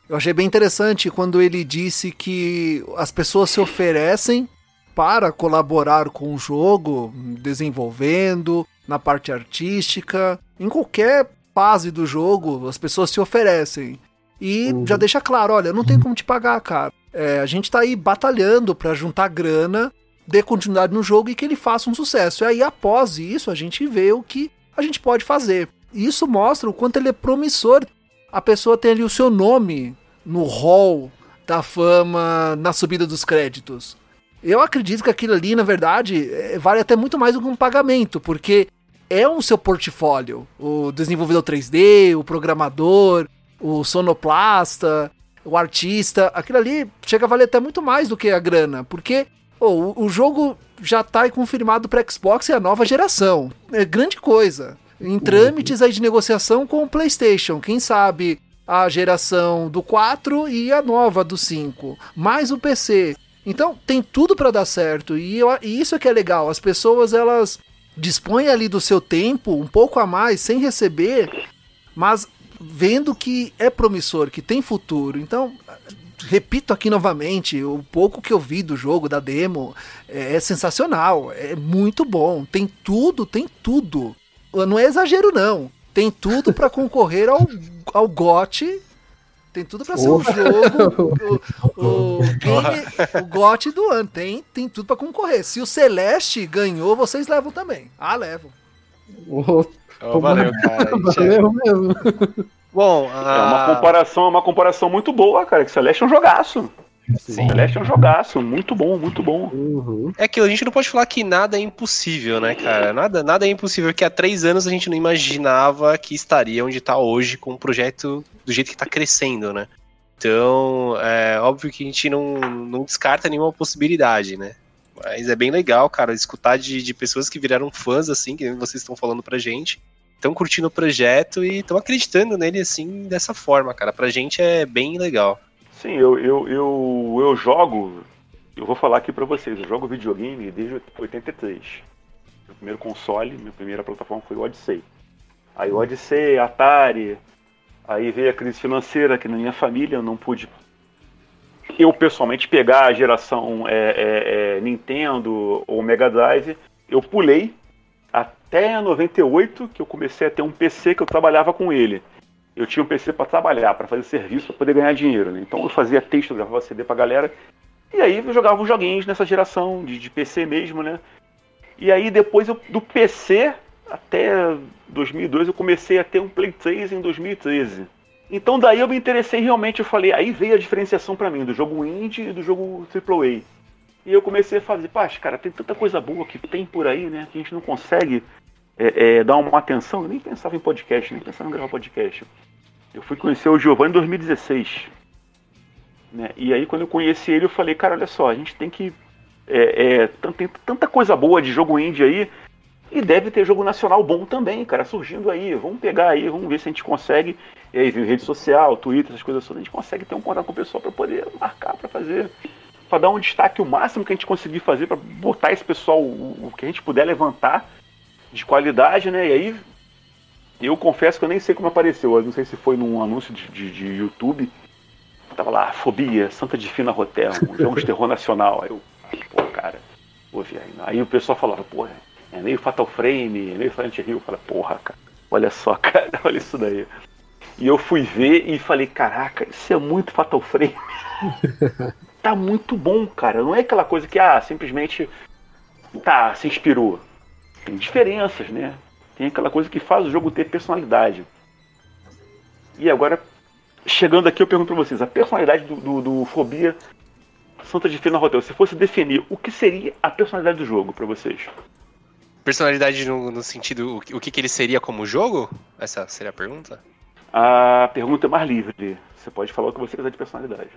Eu achei bem interessante quando ele disse que as pessoas se oferecem para colaborar com o jogo, desenvolvendo, na parte artística, em qualquer fase do jogo, as pessoas se oferecem. E uhum. já deixa claro, olha, não tem como te pagar, cara. É, a gente tá aí batalhando para juntar grana, dê continuidade no jogo e que ele faça um sucesso. E aí, após isso, a gente vê o que a gente pode fazer. E isso mostra o quanto ele é promissor. A pessoa tem ali o seu nome no hall da fama na subida dos créditos. Eu acredito que aquilo ali, na verdade, é, vale até muito mais do que um pagamento, porque é um seu portfólio. O desenvolvedor 3D, o programador, o sonoplasta, o artista, aquilo ali chega a valer até muito mais do que a grana, porque oh, o, jogo já está confirmado para Xbox e a nova geração. É grande coisa. Em trâmites aí de negociação com o PlayStation, quem sabe a geração do 4 e a nova do 5, mais o PC. Então tem tudo para dar certo e, eu, e isso é que é legal. As pessoas elas dispõem ali do seu tempo um pouco a mais sem receber, mas vendo que é promissor, que tem futuro. Então, repito aqui novamente, o pouco que eu vi do jogo, da demo, é, é sensacional, é muito bom. Tem tudo, tem tudo. Não é exagero, não. Tem tudo para (laughs) concorrer ao, ao GOT. Tem tudo para ser um jogo, (laughs) o, o, game, o GOT do ano. Tem, tem tudo para concorrer. Se o Celeste ganhou, vocês levam também. Ah, levam. Oh, valeu, cara. (laughs) valeu mesmo. Bom, a... é uma ah, comparação, uma comparação muito boa, cara. Que Celeste é um jogaço. Sim. Celeste é um jogaço, muito bom, muito bom. Uhum. É que a gente não pode falar que nada é impossível, né, cara? Nada, nada é impossível, porque há três anos a gente não imaginava que estaria onde está hoje com o projeto do jeito que está crescendo, né? Então, é óbvio que a gente não, não descarta nenhuma possibilidade, né? Mas é bem legal, cara, escutar de, de pessoas que viraram fãs, assim, que vocês estão falando pra gente estão curtindo o projeto e estão acreditando nele assim dessa forma, cara. Pra gente é bem legal. Sim, eu, eu, eu, eu jogo, eu vou falar aqui pra vocês, eu jogo videogame desde 83. Meu primeiro console, minha primeira plataforma foi o Odyssey. Aí o Odyssey, Atari, aí veio a crise financeira que na minha família eu não pude eu pessoalmente pegar a geração é, é, é, Nintendo ou Mega Drive, eu pulei até 98 que eu comecei a ter um PC que eu trabalhava com ele. Eu tinha um PC para trabalhar, para fazer serviço, para poder ganhar dinheiro. Né? Então eu fazia texto, gravava CD para galera. E aí eu jogava os joguinhos nessa geração de, de PC mesmo, né? E aí depois eu, do PC até 2002 eu comecei a ter um Play 3 em 2013. Então daí eu me interessei realmente, eu falei, aí veio a diferenciação para mim do jogo indie e do jogo AAA. E eu comecei a fazer, pá, cara, tem tanta coisa boa que tem por aí, né, que a gente não consegue é, é, dar uma atenção. Eu nem pensava em podcast, nem pensava em gravar podcast. Eu fui conhecer o Giovanni em 2016. Né? E aí quando eu conheci ele, eu falei, cara, olha só, a gente tem que. É, é, tem tanta coisa boa de jogo indie aí e deve ter jogo nacional bom também, cara, surgindo aí. Vamos pegar aí, vamos ver se a gente consegue. E aí vem rede social, Twitter, essas coisas todas, a gente consegue ter um contato com o pessoal para poder marcar, para fazer. Para dar um destaque o máximo que a gente conseguir fazer, para botar esse pessoal, o, que a gente puder levantar de qualidade, né? E aí, eu confesso que eu nem sei como apareceu. Eu não sei se foi num anúncio de, de, de YouTube. Tava lá, Fobia, Santa Difina Hotel, um jogo de terror nacional. Aí eu, pô, cara, ouvi aí. Aí o pessoal falava, porra é meio Fatal Frame, é meio Silent Hill. Fala, porra, cara, olha só, (laughs) cara, olha isso daí. E eu fui ver e falei, caraca, isso é muito Fatal Frame. (laughs) tá muito bom, cara. Não é aquela coisa que, ah, simplesmente, tá, se inspirou. Tem diferenças, né? Tem aquela coisa que faz o jogo ter personalidade. E agora, chegando aqui, eu pergunto pra vocês: a personalidade do, do, do Fobia Santa de Fina Hotel, se fosse definir o que seria a personalidade do jogo para vocês? Personalidade no, no sentido, o que, que ele seria como jogo? Essa seria a pergunta? A pergunta é mais livre. Você pode falar o que você quiser de personalidade.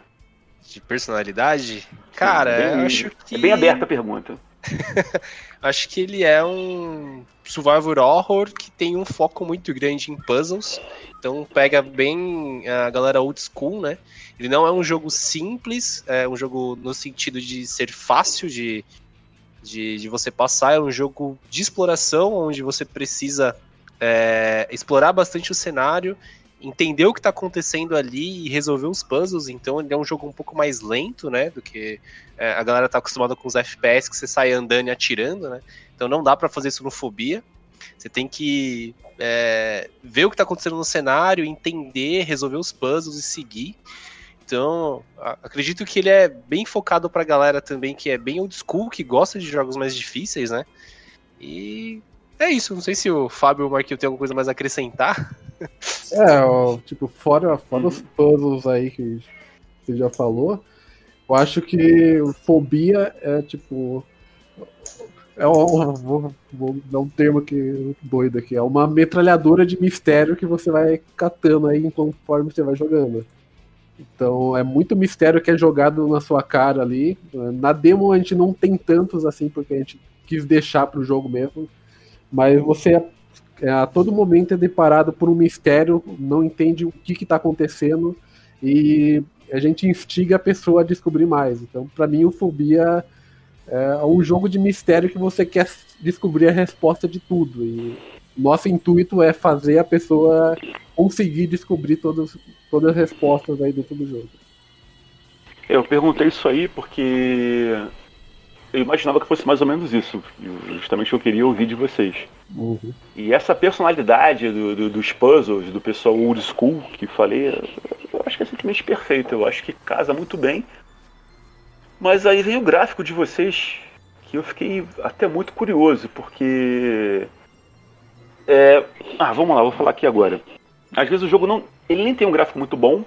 De personalidade? Cara, bem, eu acho que. É bem aberta a pergunta. (laughs) acho que ele é um survival horror que tem um foco muito grande em puzzles. Então pega bem a galera old school, né? Ele não é um jogo simples, é um jogo no sentido de ser fácil de, de, de você passar. É um jogo de exploração, onde você precisa é, explorar bastante o cenário, entender o que está acontecendo ali e resolver os puzzles. Então ele é um jogo um pouco mais lento, né? Do que é, a galera está acostumada com os FPS que você sai andando e atirando, né? Então não dá para fazer isso no Fobia. Você tem que é, ver o que está acontecendo no cenário, entender, resolver os puzzles e seguir. Então, acredito que ele é bem focado pra galera também que é bem old school, que gosta de jogos mais difíceis, né? E é isso. Não sei se o Fábio ou o Marquinhos tem alguma coisa mais a acrescentar. É, ó, tipo, fora, fora os puzzles aí que você já falou, eu acho que fobia é tipo. É um, vou, vou dar um termo aqui doido aqui. É uma metralhadora de mistério que você vai catando aí conforme você vai jogando. Então é muito mistério que é jogado na sua cara ali. Na demo a gente não tem tantos assim, porque a gente quis deixar para o jogo mesmo. Mas você é, a todo momento é deparado por um mistério, não entende o que está acontecendo e a gente instiga a pessoa a descobrir mais. Então, para mim, o Fobia é um jogo de mistério que você quer descobrir a resposta de tudo. E nosso intuito é fazer a pessoa conseguir descobrir todas, todas as respostas aí dentro do jogo. Eu perguntei isso aí porque eu imaginava que fosse mais ou menos isso. Justamente eu queria ouvir de vocês. Uhum. E essa personalidade do, do, dos puzzles, do pessoal old school que falei, eu acho que é simplesmente perfeito. Eu acho que casa muito bem. Mas aí vem o gráfico de vocês, que eu fiquei até muito curioso, porque. É... Ah, vamos lá, vou falar aqui agora. Às vezes o jogo não. Ele nem tem um gráfico muito bom,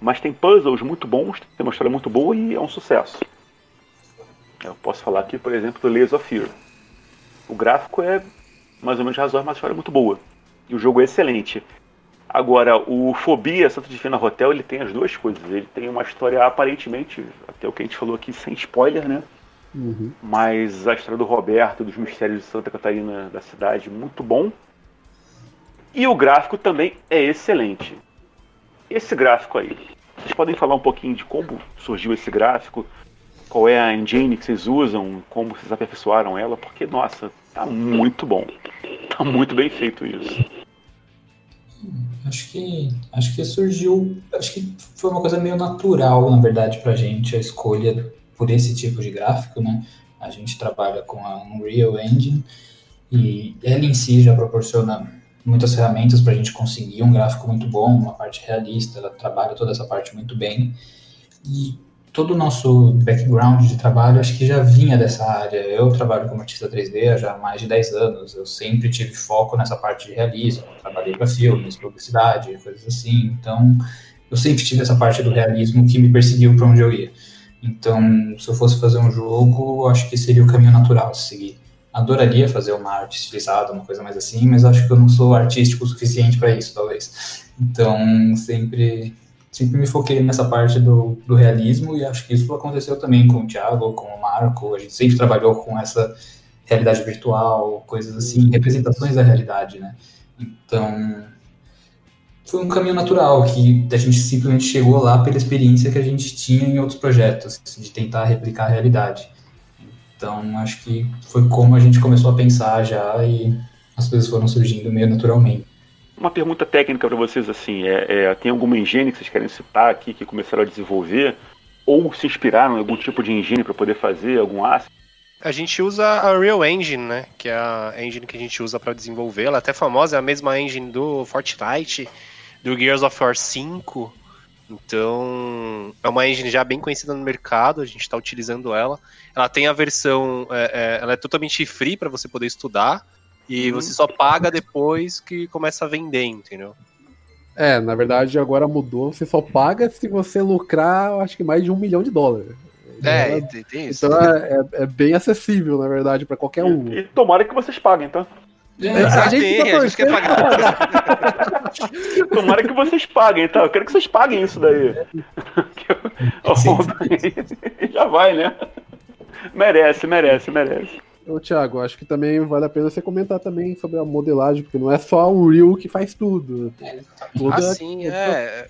mas tem puzzles muito bons, tem uma história muito boa e é um sucesso. Eu posso falar aqui, por exemplo, do Layers of Fear. O gráfico é mais ou menos razoável, mas a história é muito boa. E o jogo é excelente. Agora, o Fobia Santa Fina Hotel, ele tem as duas coisas. Ele tem uma história aparentemente, até o que a gente falou aqui, sem spoiler, né? Uhum. Mas a história do Roberto, dos mistérios de Santa Catarina, da cidade, muito bom. E o gráfico também é excelente. Esse gráfico aí, vocês podem falar um pouquinho de como surgiu esse gráfico? Qual é a engine que vocês usam? Como vocês aperfeiçoaram ela? Porque, nossa, tá muito bom. Tá muito bem feito isso. Acho que, acho que surgiu, acho que foi uma coisa meio natural, na verdade, para a gente, a escolha por esse tipo de gráfico, né? A gente trabalha com a Unreal Engine e ela em si já proporciona muitas ferramentas para a gente conseguir um gráfico muito bom, uma parte realista, ela trabalha toda essa parte muito bem. E todo o nosso background de trabalho acho que já vinha dessa área. Eu trabalho como artista 3D há já mais de 10 anos. Eu sempre tive foco nessa parte de realismo. Trabalhei para filmes, publicidade, coisas assim. Então, eu sempre tive essa parte do realismo que me perseguiu para onde eu ia. Então, se eu fosse fazer um jogo, acho que seria o caminho natural a seguir. Adoraria fazer uma arte estilizada, uma coisa mais assim, mas acho que eu não sou artístico o suficiente para isso, talvez. Então, sempre sempre me foquei nessa parte do, do realismo e acho que isso aconteceu também com o Thiago, com o Marco. A gente sempre trabalhou com essa realidade virtual, coisas assim, representações da realidade, né? Então, foi um caminho natural que a gente simplesmente chegou lá pela experiência que a gente tinha em outros projetos, de tentar replicar a realidade. Então, acho que foi como a gente começou a pensar já e as coisas foram surgindo meio naturalmente. Uma pergunta técnica para vocês assim, é, é, tem alguma engine que vocês querem citar aqui que começaram a desenvolver ou se inspiraram em algum tipo de engine para poder fazer algum asset? A gente usa a Real Engine, né? Que é a engine que a gente usa para desenvolver. Ela é até famosa, é a mesma engine do Fortnite, do Gears of War 5. Então, é uma engine já bem conhecida no mercado, a gente está utilizando ela. Ela tem a versão, é, é, ela é totalmente free para você poder estudar. E uhum. você só paga depois que começa a vender, entendeu? É, na verdade agora mudou. Você só paga se você lucrar, acho que mais de um milhão de dólares. É, Ela, tem isso. Então é, é, bem acessível, na verdade, para qualquer um. E, e, tomara que vocês paguem, tá? É, a, gente, tá a gente quer pagar. (laughs) tomara que vocês paguem, tá? Eu quero que vocês paguem isso daí. (laughs) (laughs) Já vai, né? Merece, merece, merece. Ô, Thiago, acho que também vale a pena você comentar também sobre a modelagem, porque não é só o Real que faz tudo. Toda, ah, sim, é.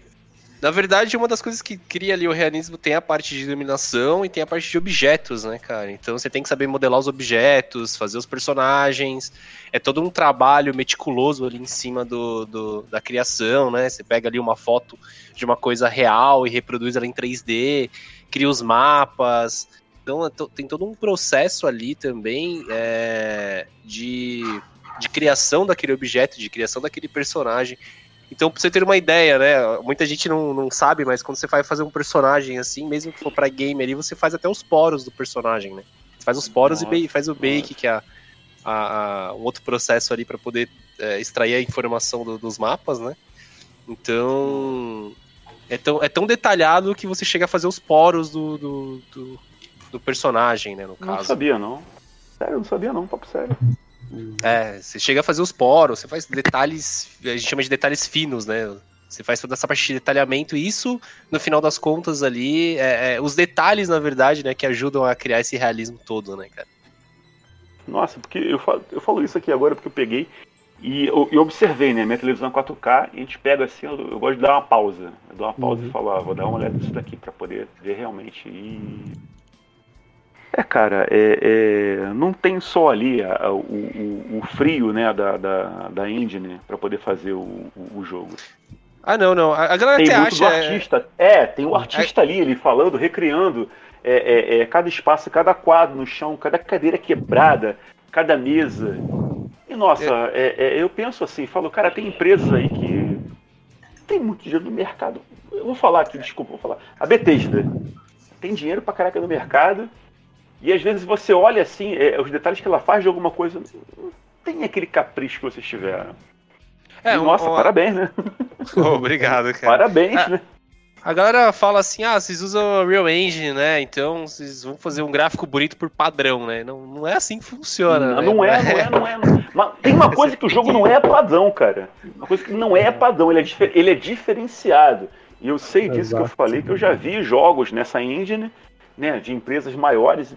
Na verdade, uma das coisas que cria ali o realismo tem a parte de iluminação e tem a parte de objetos, né, cara? Então você tem que saber modelar os objetos, fazer os personagens. É todo um trabalho meticuloso ali em cima do, do da criação, né? Você pega ali uma foto de uma coisa real e reproduz ela em 3D, cria os mapas. Então é tem todo um processo ali também é, de, de criação daquele objeto, de criação daquele personagem. Então, pra você ter uma ideia, né? Muita gente não, não sabe, mas quando você vai fazer um personagem assim, mesmo que for pra game ali, você faz até os poros do personagem, né? Você faz os poros nossa, e faz o bake, que é a, a, a, um outro processo ali para poder é, extrair a informação do, dos mapas, né? Então. É tão, é tão detalhado que você chega a fazer os poros do, do, do do personagem, né, no caso. Não sabia, não. Sério, não sabia, não, papo sério. É, você chega a fazer os poros, você faz detalhes, a gente chama de detalhes finos, né? Você faz toda essa parte de detalhamento, e isso, no final das contas, ali, é, é, os detalhes, na verdade, né, que ajudam a criar esse realismo todo, né, cara? Nossa, porque eu falo, eu falo isso aqui agora porque eu peguei e eu, eu observei, né? Minha televisão 4K, e a gente pega assim, eu, eu gosto de dar uma pausa. Eu dou uma pausa uhum. e falo, ah, vou dar uma olhada nisso daqui para poder ver realmente. E é, cara, é, é, não tem só ali a, a, o, o, frio né, da, da, da engine para poder fazer o, o, jogo. Ah, não, não. A, galera tem até muito acha. É- artista. É... é, tem o artista ali, ele falando, recriando é, é, é, cada espaço, cada quadro no chão, cada cadeira quebrada, cada mesa. E nossa, eu penso assim, falo, cara, tem empresas aí que tem muito dinheiro no mercado. Eu vou falar aqui, desculpa, vou falar. A Bethesda tem dinheiro pra caraca no mercado e às vezes você olha assim, é, os detalhes que ela faz de alguma coisa, não tem aquele capricho que vocês tiveram. É, e, nossa, um, parabéns, né? (laughs) Obrigado, cara. parabéns, é, né? A galera fala assim, ah, vocês usam Real Engine, né? Então vocês vão fazer um gráfico bonito por padrão, né? Não, não é assim que funciona. Não, né? não é, não é, não é. Mas tem uma coisa que o jogo não é padrão, cara. Uma coisa que não é padrão, ele é, ele é diferenciado. E eu sei disso Exato. que eu falei, que eu já vi jogos nessa engine, né, de empresas maiores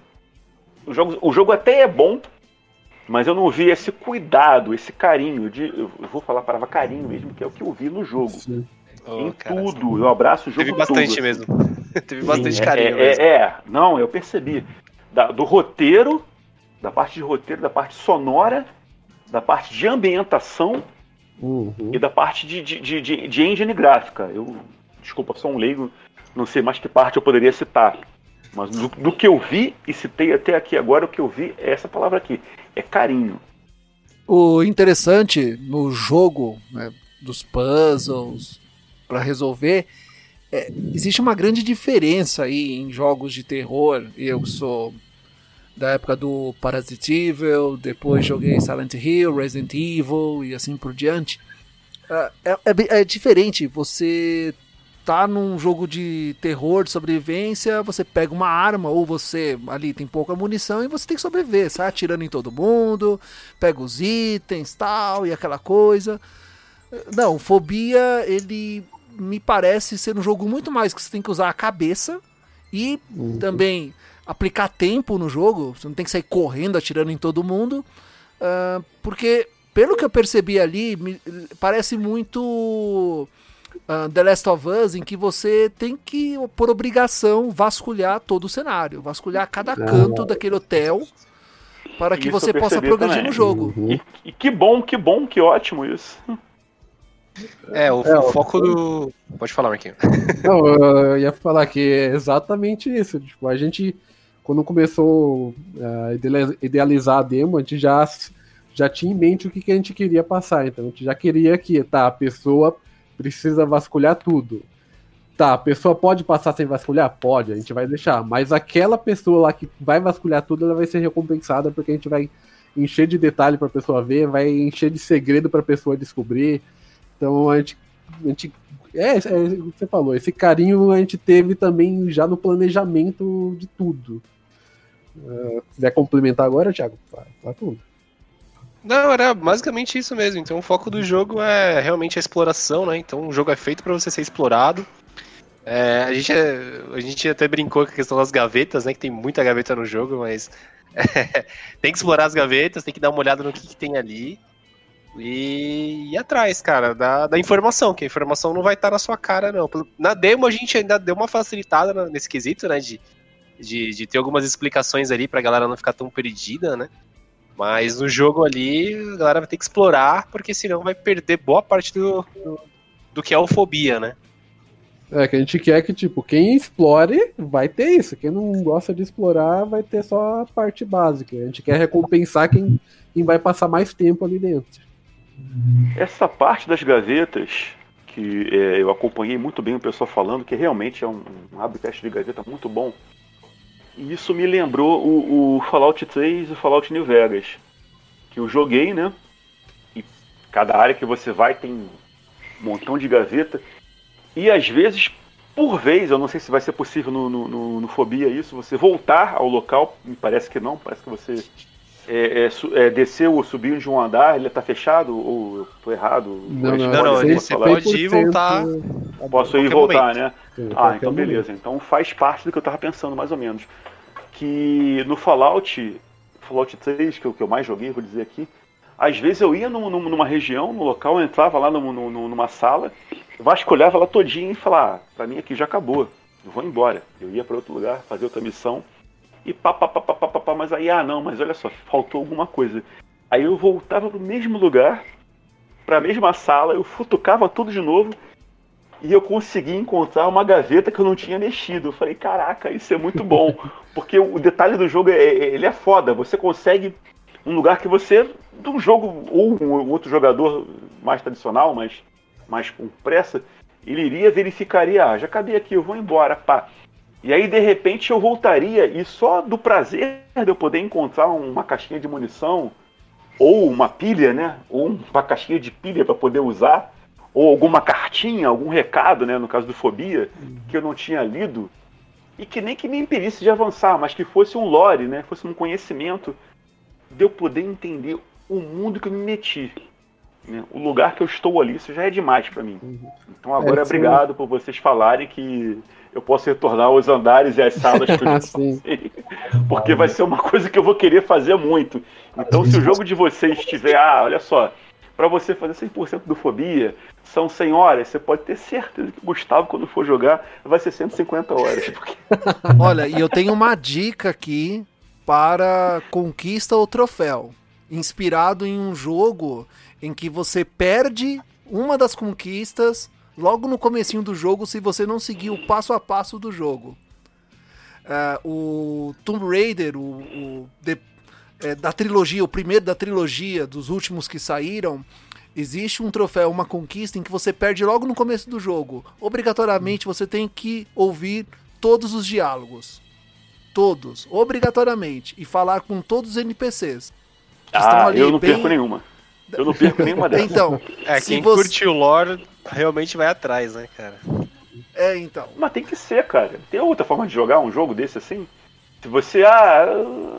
o jogo, o jogo até é bom, mas eu não vi esse cuidado, esse carinho de. Eu vou falar a palavra carinho mesmo, que é o que eu vi no jogo. Oh, em cara, tudo. Eu abraço o jogo Teve bastante tudo, mesmo. (laughs) Teve bastante Sim, carinho. É, é, é, não, eu percebi. Da, do roteiro, da parte de roteiro, da parte sonora, da parte de ambientação uhum. e da parte de, de, de, de engine gráfica. Eu, desculpa, sou um leigo, não sei mais que parte eu poderia citar. Mas do, do, que eu vi e citei até aqui agora, o que eu vi é essa palavra aqui: é carinho. O interessante no jogo, né, dos puzzles para resolver, é, existe uma grande diferença aí em jogos de terror. Eu sou da época do Parasitive, depois joguei Silent Hill, Resident Evil e assim por diante. É, é, é, é diferente você tá num jogo de terror, de sobrevivência, você pega uma arma ou você ali tem pouca munição e você tem que sobreviver, sai atirando em todo mundo, pega os itens, tal e aquela coisa. Não, Fobia, ele me parece ser um jogo muito mais que você tem que usar a cabeça e uhum. também aplicar tempo no jogo, você não tem que sair correndo atirando em todo mundo, uh, porque pelo que eu percebi ali, me, parece muito uh, The Last of Us, em que você tem que, por obrigação, vasculhar todo o cenário, vasculhar cada canto daquele hotel para que isso você possa progredir também. no jogo. Uhum. E, e, que bom, que bom, que ótimo isso. É, o, é, o foco do. Pode falar, Marquinhos. (laughs) Não, eu ia falar que é exatamente isso. Tipo, a gente, quando começou a idealizar a demo, a gente já, já tinha em mente o que, que a gente queria passar. Então, a gente já queria que tá, a pessoa precisa vasculhar tudo. Tá, a pessoa pode passar sem vasculhar? Pode, a gente vai deixar. Mas aquela pessoa lá que vai vasculhar tudo, ela vai ser recompensada porque a gente vai encher de detalhe para a pessoa ver, vai encher de segredo para a pessoa descobrir. Então a gente, a gente é, é, você falou, esse carinho a gente teve também já no planejamento de tudo. Uh, quiser complementar agora, Thiago, fala tudo. Não, era basicamente isso mesmo. Então o foco do jogo é realmente a exploração, né? Então o jogo é feito para você ser explorado. É, a, gente é, a gente até brincou com a questão das gavetas, né? Que tem muita gaveta no jogo, mas é, (laughs) tem que explorar as gavetas, tem que dar uma olhada no que, que tem ali. E ir atrás, cara, da, da informação, que a informação não vai estar na sua cara, não. Na demo a gente ainda deu uma facilitada nesse quesito, né? De, de, de ter algumas explicações ali pra galera não ficar tão perdida, né? Mas no jogo ali, a galera vai ter que explorar, porque senão vai perder boa parte do, do, do que é fobia, né? É, que a gente quer que, tipo, quem explore vai ter isso. Quem não gosta de explorar vai ter só a parte básica. A gente quer recompensar quem, quem vai passar mais tempo ali dentro. Essa parte das gavetas, que é, eu acompanhei muito bem o pessoal falando, que realmente é um, um habitat de gaveta muito bom. Isso me lembrou o, o, Fallout 3 e o Fallout New Vegas. Que eu joguei, né? E cada área que você vai tem um montão de gaveta. E às vezes, por vez, eu não sei se vai ser possível no, no, no, no Fobia isso, você voltar ao local, me parece que não, parece que você é, é, é, desceu ou subiu de um andar, ele está fechado ou eu tô errado? Não, não, não, não você pode ir e voltar. Posso ir e voltar, momento. né? ah, então beleza. Então faz parte do que eu tava pensando, mais ou menos. Que no Fallout, Fallout 3, que é o que eu mais joguei, vou dizer aqui, às vezes eu ia num, numa região, no local, eu entrava lá numa sala, vasculhava lá todinho e falava, ah, pra mim aqui já acabou, eu vou embora. Eu ia para outro lugar, fazer outra missão, e pá, pá, pá, pá, pá, pá, pá, mas aí, ah não, mas olha só, faltou alguma coisa. Aí eu voltava pro mesmo lugar, pra mesma sala, eu futucava tudo de novo, e eu consegui encontrar uma gaveta que eu não tinha mexido. Eu falei, caraca, isso é muito bom. (laughs) Porque o detalhe do jogo é, é, ele é foda. Você consegue um lugar que você, de um jogo, ou um outro jogador mais tradicional, mas mais com pressa, ele iria, verificaria, ah, já cadê aqui, eu vou embora, pá. E aí, de repente, eu voltaria e só do prazer de eu poder encontrar uma caixinha de munição, ou uma pilha, né? Ou uma caixinha de pilha para poder usar, ou alguma cartinha, algum recado, né, no caso do Fobia, que eu não tinha lido, e que nem que me impedisse de avançar, mas que fosse um lore, né, fosse um conhecimento de eu poder entender o mundo que eu me meti. Né, o lugar que eu estou ali, isso já é demais para mim. Então agora é, obrigado por vocês falarem que eu posso retornar aos andares e às salas que eu (laughs) já passei, porque vai ser uma coisa que eu vou querer fazer muito. Então se o jogo de vocês estiver, ah, olha só, para você fazer 100% do Fobia, são 100 horas, você pode ter certeza que o Gustavo, quando for jogar, vai ser 150 horas. Porque... (laughs) Olha, e eu tenho uma dica aqui para conquista ou troféu. inspirado em um jogo em que você perde uma das conquistas logo no comecinho do jogo se você não seguir o passo a passo do jogo. Uh, o Tomb Raider, o, o de, é, da trilogia, o primeiro da trilogia, dos últimos que saíram, existe um troféu, uma conquista em que você perde logo no começo do jogo. Obrigatoriamente você tem que ouvir todos os diálogos. Todos, obrigatoriamente. E falar com todos os NPCs. Ah, eu não bem... perco nenhuma. Eu não perco nenhuma dessas. Então, é, quem você... curte o lore realmente vai atrás, né, cara? É, então. Mas tem que ser, cara. Tem outra forma de jogar um jogo desse assim? Se você, ah,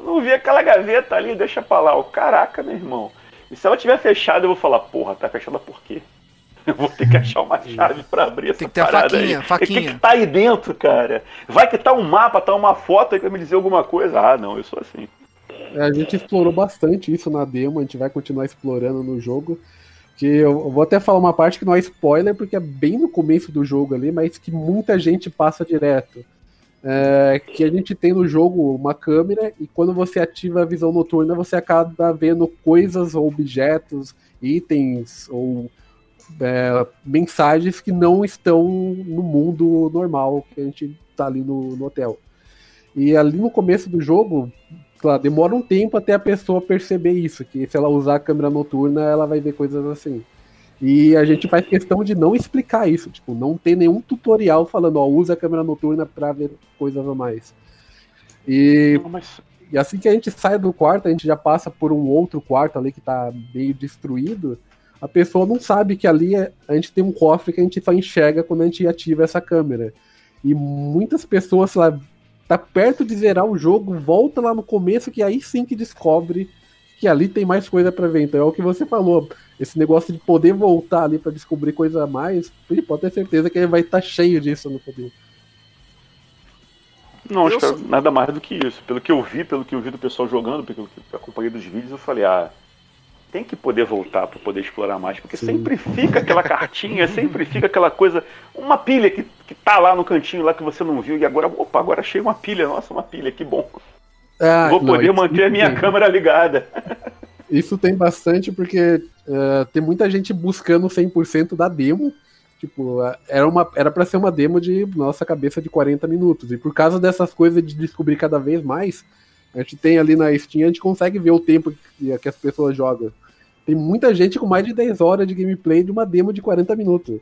não vi aquela gaveta ali, deixa pra lá. Oh, caraca, meu irmão. E se ela tiver fechada, eu vou falar, porra, tá fechada por quê? (laughs) Eu vou ter que achar uma chave para abrir essa Tem que ter a faquinha, aí. faquinha. O que, que tá aí dentro, cara? Vai que tá um mapa, tá uma foto aí pra me dizer alguma coisa. Ah, não, eu sou assim. A gente explorou bastante isso na demo, a gente vai continuar explorando no jogo. Que eu vou até falar uma parte que não é spoiler, porque é bem no começo do jogo ali, mas que muita gente passa direto. É, que a gente tem no jogo uma câmera e quando você ativa a visão noturna, você acaba vendo coisas, objetos, itens ou é, mensagens que não estão no mundo normal que a gente tá ali no, no hotel. E ali no começo do jogo, demora um tempo até a pessoa perceber isso, que se ela usar a câmera noturna, ela vai ver coisas assim. E a gente faz questão de não explicar isso, tipo, não ter nenhum tutorial falando, ó, usa a câmera noturna para ver coisas a mais. E, não, mas... e assim que a gente sai do quarto, a gente já passa por um outro quarto ali que tá meio destruído. A pessoa não sabe que ali é, a gente tem um cofre que a gente só enxerga quando a gente ativa essa câmera. E muitas pessoas lá tá perto de zerar o jogo, volta lá no começo, que aí sim que descobre que ali tem mais coisa para ver. Então é o que você falou, esse negócio de poder voltar ali para descobrir coisa a mais, pode ter certeza que ele vai estar tá cheio disso no poder. Não, acho que é nada mais do que isso. Pelo que eu vi, pelo que eu vi do pessoal jogando, pelo que eu acompanhei dos vídeos, eu falei, ah, tem que poder voltar para poder explorar mais, porque Sim. sempre fica aquela cartinha, sempre fica aquela coisa, uma pilha que, que tá lá no cantinho lá que você não viu e agora, opa, agora achei uma pilha, nossa, uma pilha, que bom. Ah, Vou poder não, manter a minha tem. câmera ligada. Isso tem bastante porque uh, tem muita gente buscando 100% da demo. Tipo, era uma era para ser uma demo de nossa cabeça de 40 minutos. E por causa dessas coisas de descobrir cada vez mais, a gente tem ali na Steam, a gente consegue ver o tempo que, que as pessoas jogam. Tem muita gente com mais de 10 horas de gameplay de uma demo de 40 minutos.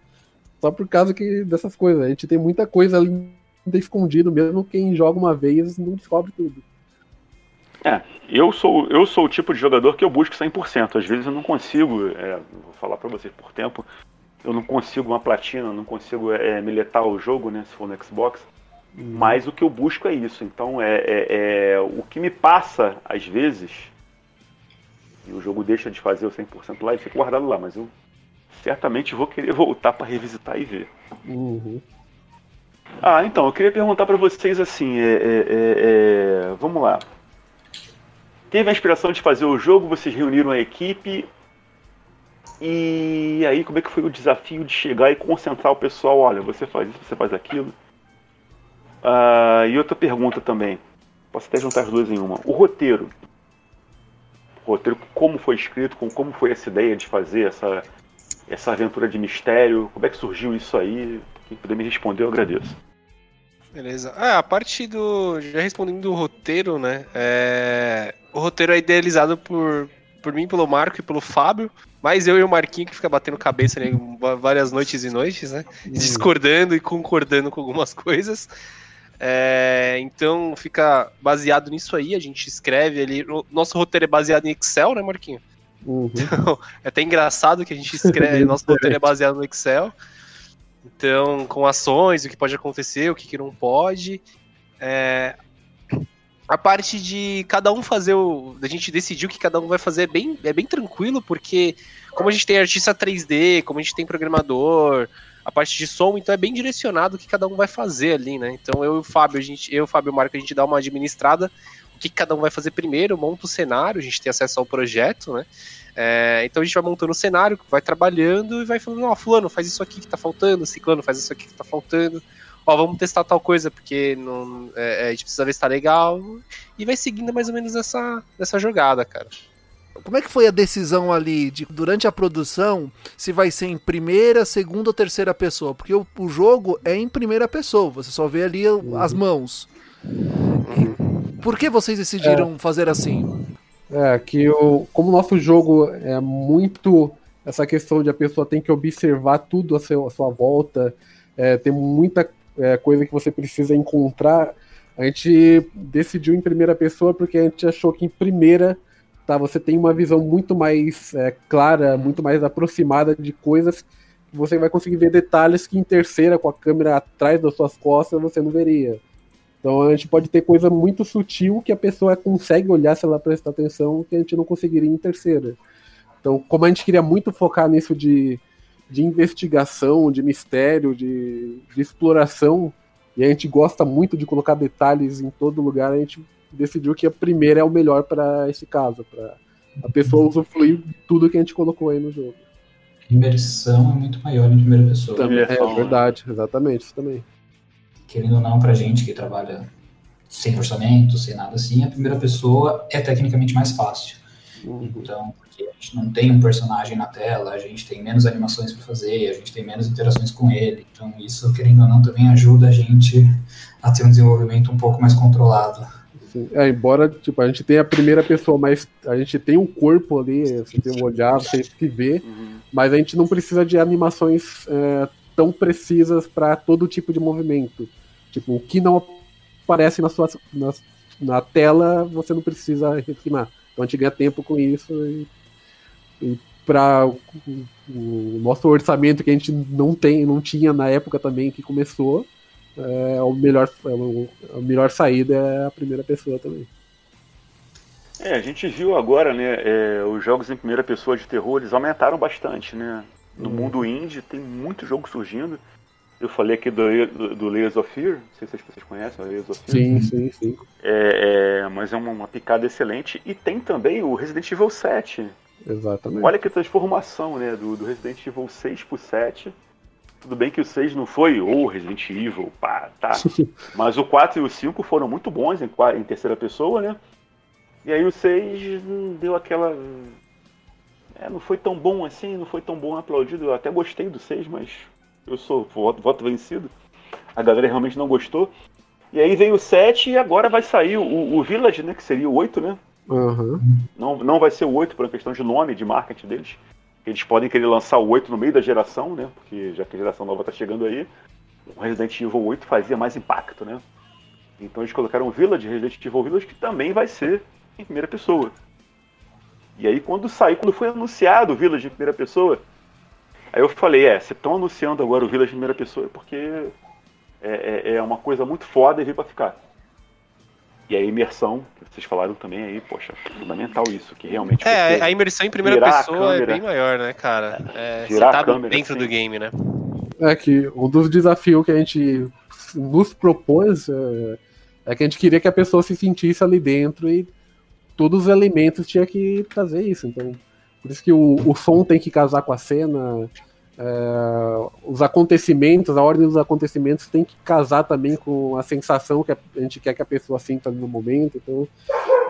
Só por causa que dessas coisas. A gente tem muita coisa ali escondido, mesmo quem joga uma vez não descobre tudo. É, eu sou, eu sou o tipo de jogador que eu busco 100%. Às vezes eu não consigo, é, vou falar para vocês por tempo, eu não consigo uma platina, não consigo é, militar o jogo, né, se for no Xbox. Uhum. Mas o que eu busco é isso. Então é, é, é, o que me passa às vezes e o jogo deixa de fazer o 100% lá e fica guardado lá, mas eu certamente vou querer voltar para revisitar e ver. Uhum. Ah, então, eu queria perguntar para vocês assim, é, é, é, é, vamos lá. Teve a inspiração de fazer o jogo, vocês reuniram a equipe, e aí como é que foi o desafio de chegar e concentrar o pessoal, olha, você faz isso, você faz aquilo. Ah, e outra pergunta também, posso até juntar as duas em uma. O roteiro, roteiro, como foi escrito, com como foi essa ideia de fazer essa, essa aventura de mistério, como é que surgiu isso aí? Quem puder me responder, eu agradeço. Beleza. Ah, a parte do. Já respondendo do roteiro, né? É... O roteiro é idealizado por, por mim, pelo Marco e pelo Fábio. Mas eu e o Marquinho que fica batendo cabeça né, várias noites e noites, né? Uhum. Discordando e concordando com algumas (laughs) coisas. É, então fica baseado nisso aí, a gente escreve ali. O nosso roteiro é baseado em Excel, né, Marquinho? Uhum. Então, é até engraçado que a gente escreve, (laughs) nosso roteiro é baseado no Excel. Então, com ações, o que pode acontecer, o que, que não pode. É, a parte de cada um fazer o. A gente decidir o que cada um vai fazer é bem, é bem tranquilo, porque como a gente tem artista 3D, como a gente tem programador, a parte de som, então é bem direcionado o que cada um vai fazer ali, né? Então eu e o Fábio, a gente, eu, Fábio e o Marco, a gente dá uma administrada, o que cada um vai fazer primeiro, monta o cenário, a gente tem acesso ao projeto, né? É, então a gente vai montando o cenário, vai trabalhando e vai falando, ó, oh, fulano, faz isso aqui que tá faltando, ciclano, faz isso aqui que tá faltando, ó, vamos testar tal coisa, porque não, é, é a gente precisa ver se tá legal, e vai seguindo mais ou menos essa, essa jogada, cara. Como é que foi a decisão ali de durante a produção se vai ser em primeira, segunda ou terceira pessoa? Porque o, o jogo é em primeira pessoa, você só vê ali uhum. as mãos. por que vocês decidiram é. fazer assim? É, que o, como o nosso jogo é muito essa questão de a pessoa tem que observar tudo a, seu, sua volta, é, tem muita é, coisa que você precisa encontrar. A gente decidiu em primeira pessoa porque a gente achou que em primeira tá, você tem uma visão muito mais é, clara, muito mais aproximada de coisas você vai conseguir ver detalhes que em terceira, com a câmera atrás das suas costas, você não veria. Então a gente pode ter coisa muito sutil que a pessoa consegue olhar se ela prestar atenção que a gente não conseguiria em terceira. Então, como a gente queria muito focar nisso de, de investigação, de mistério, de, de exploração, e a gente gosta muito de colocar detalhes em todo lugar, a gente decidiu que a primeira é o melhor para esse caso, para a pessoa usufruir tudo que a gente colocou aí no jogo. Imersão é muito maior em primeira pessoa. Também, é, é verdade, exatamente, isso também querendo ou não, pra gente que trabalha sem orçamento, sem nada assim, a primeira pessoa é tecnicamente mais fácil. Uhum. Então, porque a gente não tem um personagem na tela, a gente tem menos animações para fazer, a gente tem menos interações com ele. Então, isso, querendo ou não, também ajuda a gente a ter um desenvolvimento um pouco mais controlado. Sim. É, embora tipo, a gente tenha a primeira pessoa, mas a gente tem um corpo ali, você tem um olhar, você se vê, uhum. mas a gente não precisa de animações é, tão precisas para todo tipo de movimento. Tipo, o que não aparece na sua na, na tela, você não precisa refinar. Então a gente ganha tempo com isso e, e para o, o, nosso orçamento que a gente não tem, não tinha na época também que começou, é, o melhor, é, a melhor saída é a primeira pessoa também. É, a gente viu agora, né, é, os jogos em primeira pessoa de terror, eles aumentaram bastante, né? No hum. mundo indie tem muito jogo surgindo. Eu falei aqui do, do, do Layers of Fear, não sei se vocês conhecem o Layers of Fear. Sim, sim, sim. É, é, mas é uma, uma, picada excelente. E tem também o Resident Evil 7. Exatamente. Olha que transformação, né? Do, do Resident Evil 6 pro 7. Tudo bem que o 6 não foi o Resident Evil, pá, tá. (laughs) Mas o 4 e o 5 foram muito bons em, em terceira pessoa, né? E aí o 6 deu aquela. É, não foi tão bom assim, não foi tão bom aplaudido. Eu até gostei do 6, mas eu sou voto, voto vencido. A galera realmente não gostou. E aí veio o 7 e agora vai sair o, o Village, né? Que seria o 8, né? Uhum. Não, não vai ser o 8 por uma questão de nome, de marketing deles. Eles podem querer lançar o 8 no meio da geração, né? Porque já que a geração nova tá chegando aí, o Resident Evil 8 fazia mais impacto, né? Então eles colocaram o Village, Resident Evil Village, que também vai ser em primeira pessoa. E aí quando saiu, quando foi anunciado o Village em primeira pessoa, Aí eu falei, é, se estão anunciando agora o Village em primeira pessoa porque é, é, é uma coisa muito foda e veio pra ficar. E a imersão, que vocês falaram também aí, poxa, fundamental isso, que realmente. É, a imersão em primeira pessoa é bem maior, né, cara? É, você tá dentro assim. do game, né? É que um dos desafios que a gente nos propôs é, é que a gente queria que a pessoa se sentisse ali dentro e todos os elementos tinha que trazer isso. Então, por isso que o, o som tem que casar com a cena, é, os acontecimentos, a ordem dos acontecimentos tem que casar também com a sensação que a gente quer que a pessoa sinta no momento. Então,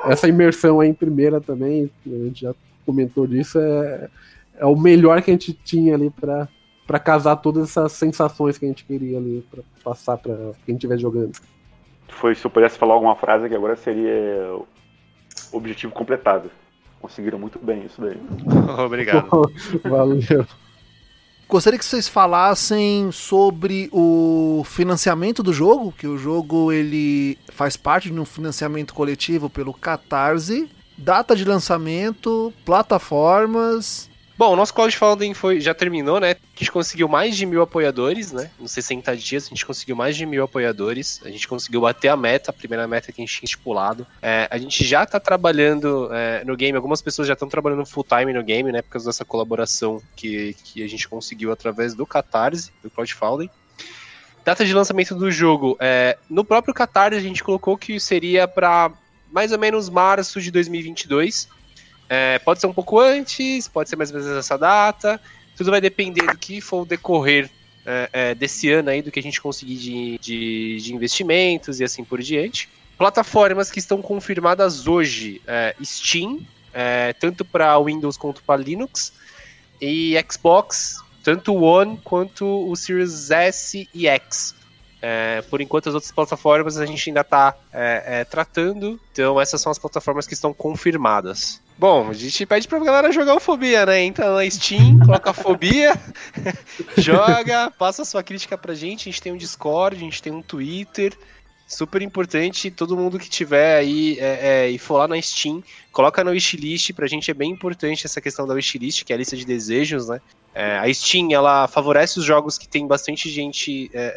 essa imersão aí em primeira também, a gente já comentou disso, é, é o melhor que a gente tinha ali para para casar todas essas sensações que a gente queria ali para passar para quem estiver jogando. Foi, se eu pudesse falar alguma frase que agora seria objetivo completado. Conseguiram muito bem isso daí. (laughs) Obrigado. (laughs) Valeu. Gostaria que vocês falassem sobre o financiamento do jogo, que o jogo ele faz parte de um financiamento coletivo pelo Catarse, data de lançamento, plataformas Bom, o nosso crowdfunding foi, já terminou, né? A gente conseguiu mais de mil apoiadores, né? Nos 60 dias a gente conseguiu mais de mil apoiadores. A gente conseguiu bater a meta, a primeira meta que a gente tinha estipulado. É, a gente já tá trabalhando é, no game, algumas pessoas já estão trabalhando full time no game, né? Por causa dessa colaboração que, que a gente conseguiu através do Catarse, do crowdfunding. Data de lançamento do jogo. É, no próprio Catarse a gente colocou que seria para mais ou menos março de 2022. É, pode ser um pouco antes, pode ser mais ou menos essa data. Tudo vai depender do que for o decorrer é, é, desse ano aí, do que a gente conseguir de, de, de, investimentos e assim por diante. Plataformas que estão confirmadas hoje: é, Steam, é, tanto para Windows quanto para Linux. E Xbox, tanto o One quanto o Series S e X. É, por enquanto, as outras plataformas a gente ainda está é, é, tratando, então essas são as plataformas que estão confirmadas. Bom, a gente pede pra galera jogar o Fobia, né? Entra na Steam, (laughs) coloca a Fobia, (laughs) joga, passa sua crítica pra gente. A gente tem um Discord, a gente tem um Twitter. Super importante, todo mundo que tiver aí é, é, e for lá na Steam, coloca na wishlist, pra gente é bem importante essa questão da wishlist, que é a lista de desejos, né? É, a Steam, ela favorece os jogos que tem bastante gente é,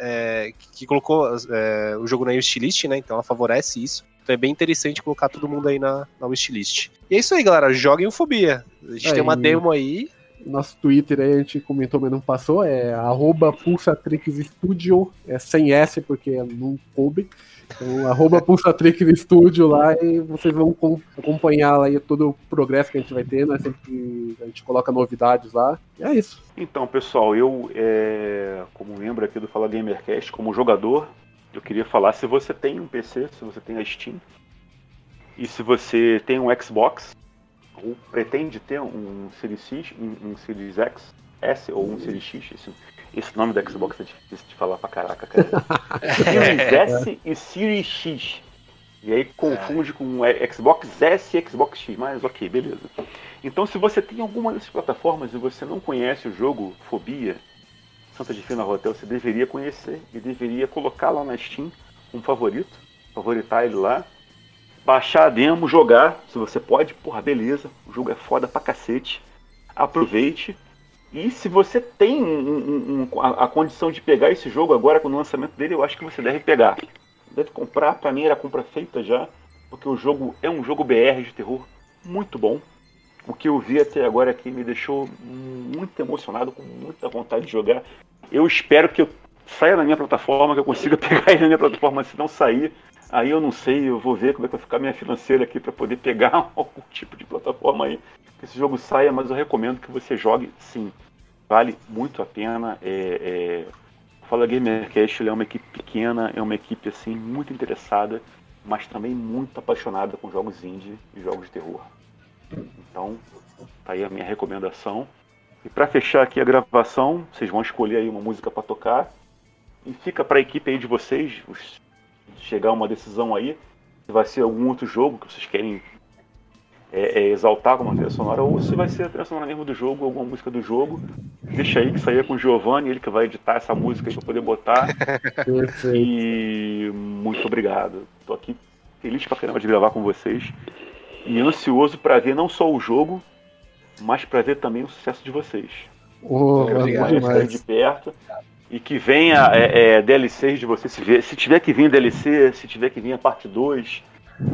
é, que colocou é, o jogo na wishlist, né? Então ela favorece isso. Então é bem interessante colocar todo mundo aí na, na wishlist. E é isso aí, galera. Joguem o Fobia. A gente é, tem uma demo aí. Nosso Twitter aí a gente comentou, mas não passou. É arroba Pulsatrix Studio. É sem S, porque não coube. Então, arroba Pulsatrix Studio lá e vocês vão acompanhar lá todo o progresso que a gente vai ter, né? Sempre a gente coloca novidades lá. E é isso. Então, pessoal, eu, é, como membro aqui do Fala Gamercast, como jogador, eu queria falar se você tem um PC, se você tem a Steam, e se você tem um Xbox, ou pretende ter um Series X, um, um Series X, S ou um Series X, esse, esse nome da Xbox é difícil de falar pra caraca, cara. (laughs) Series S e Series X. E aí confunde com Xbox S e Xbox X, mas ok, beleza. Então se você tem alguma dessas plataformas e você não conhece o jogo Fobia, Santa de Fina Hotel, você deveria conhecer e deveria colocar lá na Steam um favorito, favoritar ele lá, baixar a demo, jogar, se você pode, porra, beleza, o jogo é foda pra cacete, aproveite. E se você tem um, um, a, a, condição de pegar esse jogo agora com o lançamento dele, eu acho que você deve pegar. Deve comprar, pra mim era compra feita já, porque o jogo é um jogo BR de terror muito bom. O que eu vi até agora aqui me deixou muito emocionado, com muita vontade de jogar. Eu espero que eu saia na minha plataforma, que eu consiga (laughs) pegar ele na minha plataforma. Se não sair, aí eu não sei, eu vou ver como é que vai ficar minha financeira aqui para poder pegar (laughs) algum tipo de plataforma aí. Que esse jogo saia, mas eu recomendo que você jogue sim. Vale muito a pena. É, é... Fala Gamercast é uma equipe pequena, é uma equipe assim muito interessada, mas também muito apaixonada com jogos indie e jogos de terror. Então, tá aí a minha recomendação. E para fechar aqui a gravação, vocês vão escolher aí uma música para tocar. E fica para a equipe aí de vocês chegar a uma decisão aí. Se vai ser algum outro jogo que vocês querem é, é, exaltar como trilha sonora, ou se vai ser a trilha sonora mesmo do jogo, alguma música do jogo. Deixa aí que saia com o Giovanni, ele que vai editar essa música para poder botar. (laughs) e muito obrigado. Tô aqui feliz pra caramba de gravar com vocês e ansioso para ver não só o jogo, mas para ver também o sucesso de vocês. Oh, obrigado de perto e que venha é, é, DLCs de vocês. Se, se tiver que vir DLC, se tiver que vir a parte 2,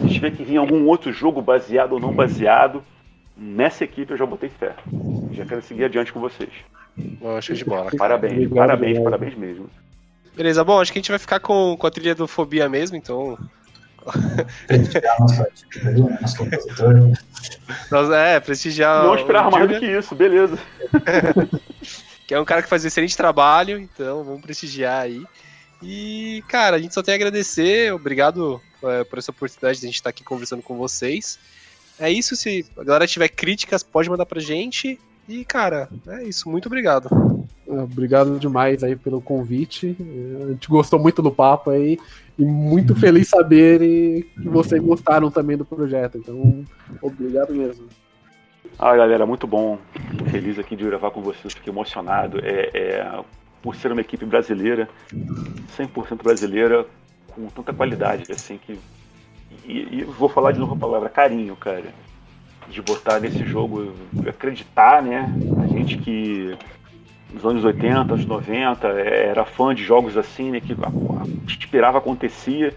se tiver que vir algum outro jogo baseado ou não baseado, nessa equipe eu já botei fé. Já quero seguir adiante com vocês. Bom, show de bola. (laughs) Parabéns, obrigado, parabéns, obrigado. parabéns mesmo. Beleza, bom, acho que a gente vai ficar com, com a trilha do Fobia mesmo, então prestigiar nosso, nosso compositor. Nós, é, prestigiar. Não esperar mais do que isso, beleza. (laughs) que é um cara que faz um excelente trabalho, então vamos prestigiar aí. E, cara, a gente só tem a agradecer, obrigado é, por essa oportunidade de a gente estar aqui conversando com vocês. É isso, se a galera tiver críticas, pode mandar pra gente. E, cara, é isso, muito obrigado. Obrigado demais aí pelo convite. A gente gostou muito do papo aí e muito feliz saber que vocês gostaram também do projeto. Então, obrigado mesmo. Ah, galera, muito bom. Feliz aqui de gravar com vocês, fiquei emocionado. É, é, por ser uma equipe brasileira, 100% brasileira, com tanta qualidade, assim, que. E, e vou falar de novo a palavra carinho, cara. De botar nesse jogo, acreditar, né? A gente que nos anos 80, anos 90, é, era fã de jogos assim, né, que esperava acontecia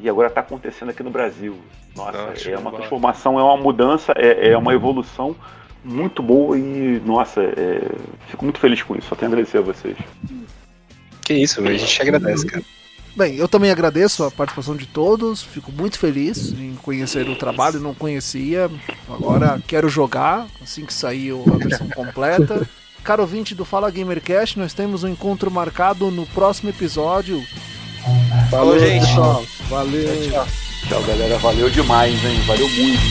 e agora está acontecendo aqui no Brasil. Nossa, é uma transformação, é uma mudança, é, é uma evolução muito boa e, nossa, é, fico muito feliz com isso. Só tenho a agradecer a vocês. Que isso, a gente agradece, cara. Bem, eu também agradeço a participação de todos, fico muito feliz em conhecer o trabalho, não conhecia, agora quero jogar assim que sair a versão (laughs) completa. Caro ouvinte do Fala Gamercast, nós temos um encontro marcado no próximo episódio. Falou, gente. Pessoal. Valeu. Tchau, tchau, galera. Valeu demais, hein? Valeu muito.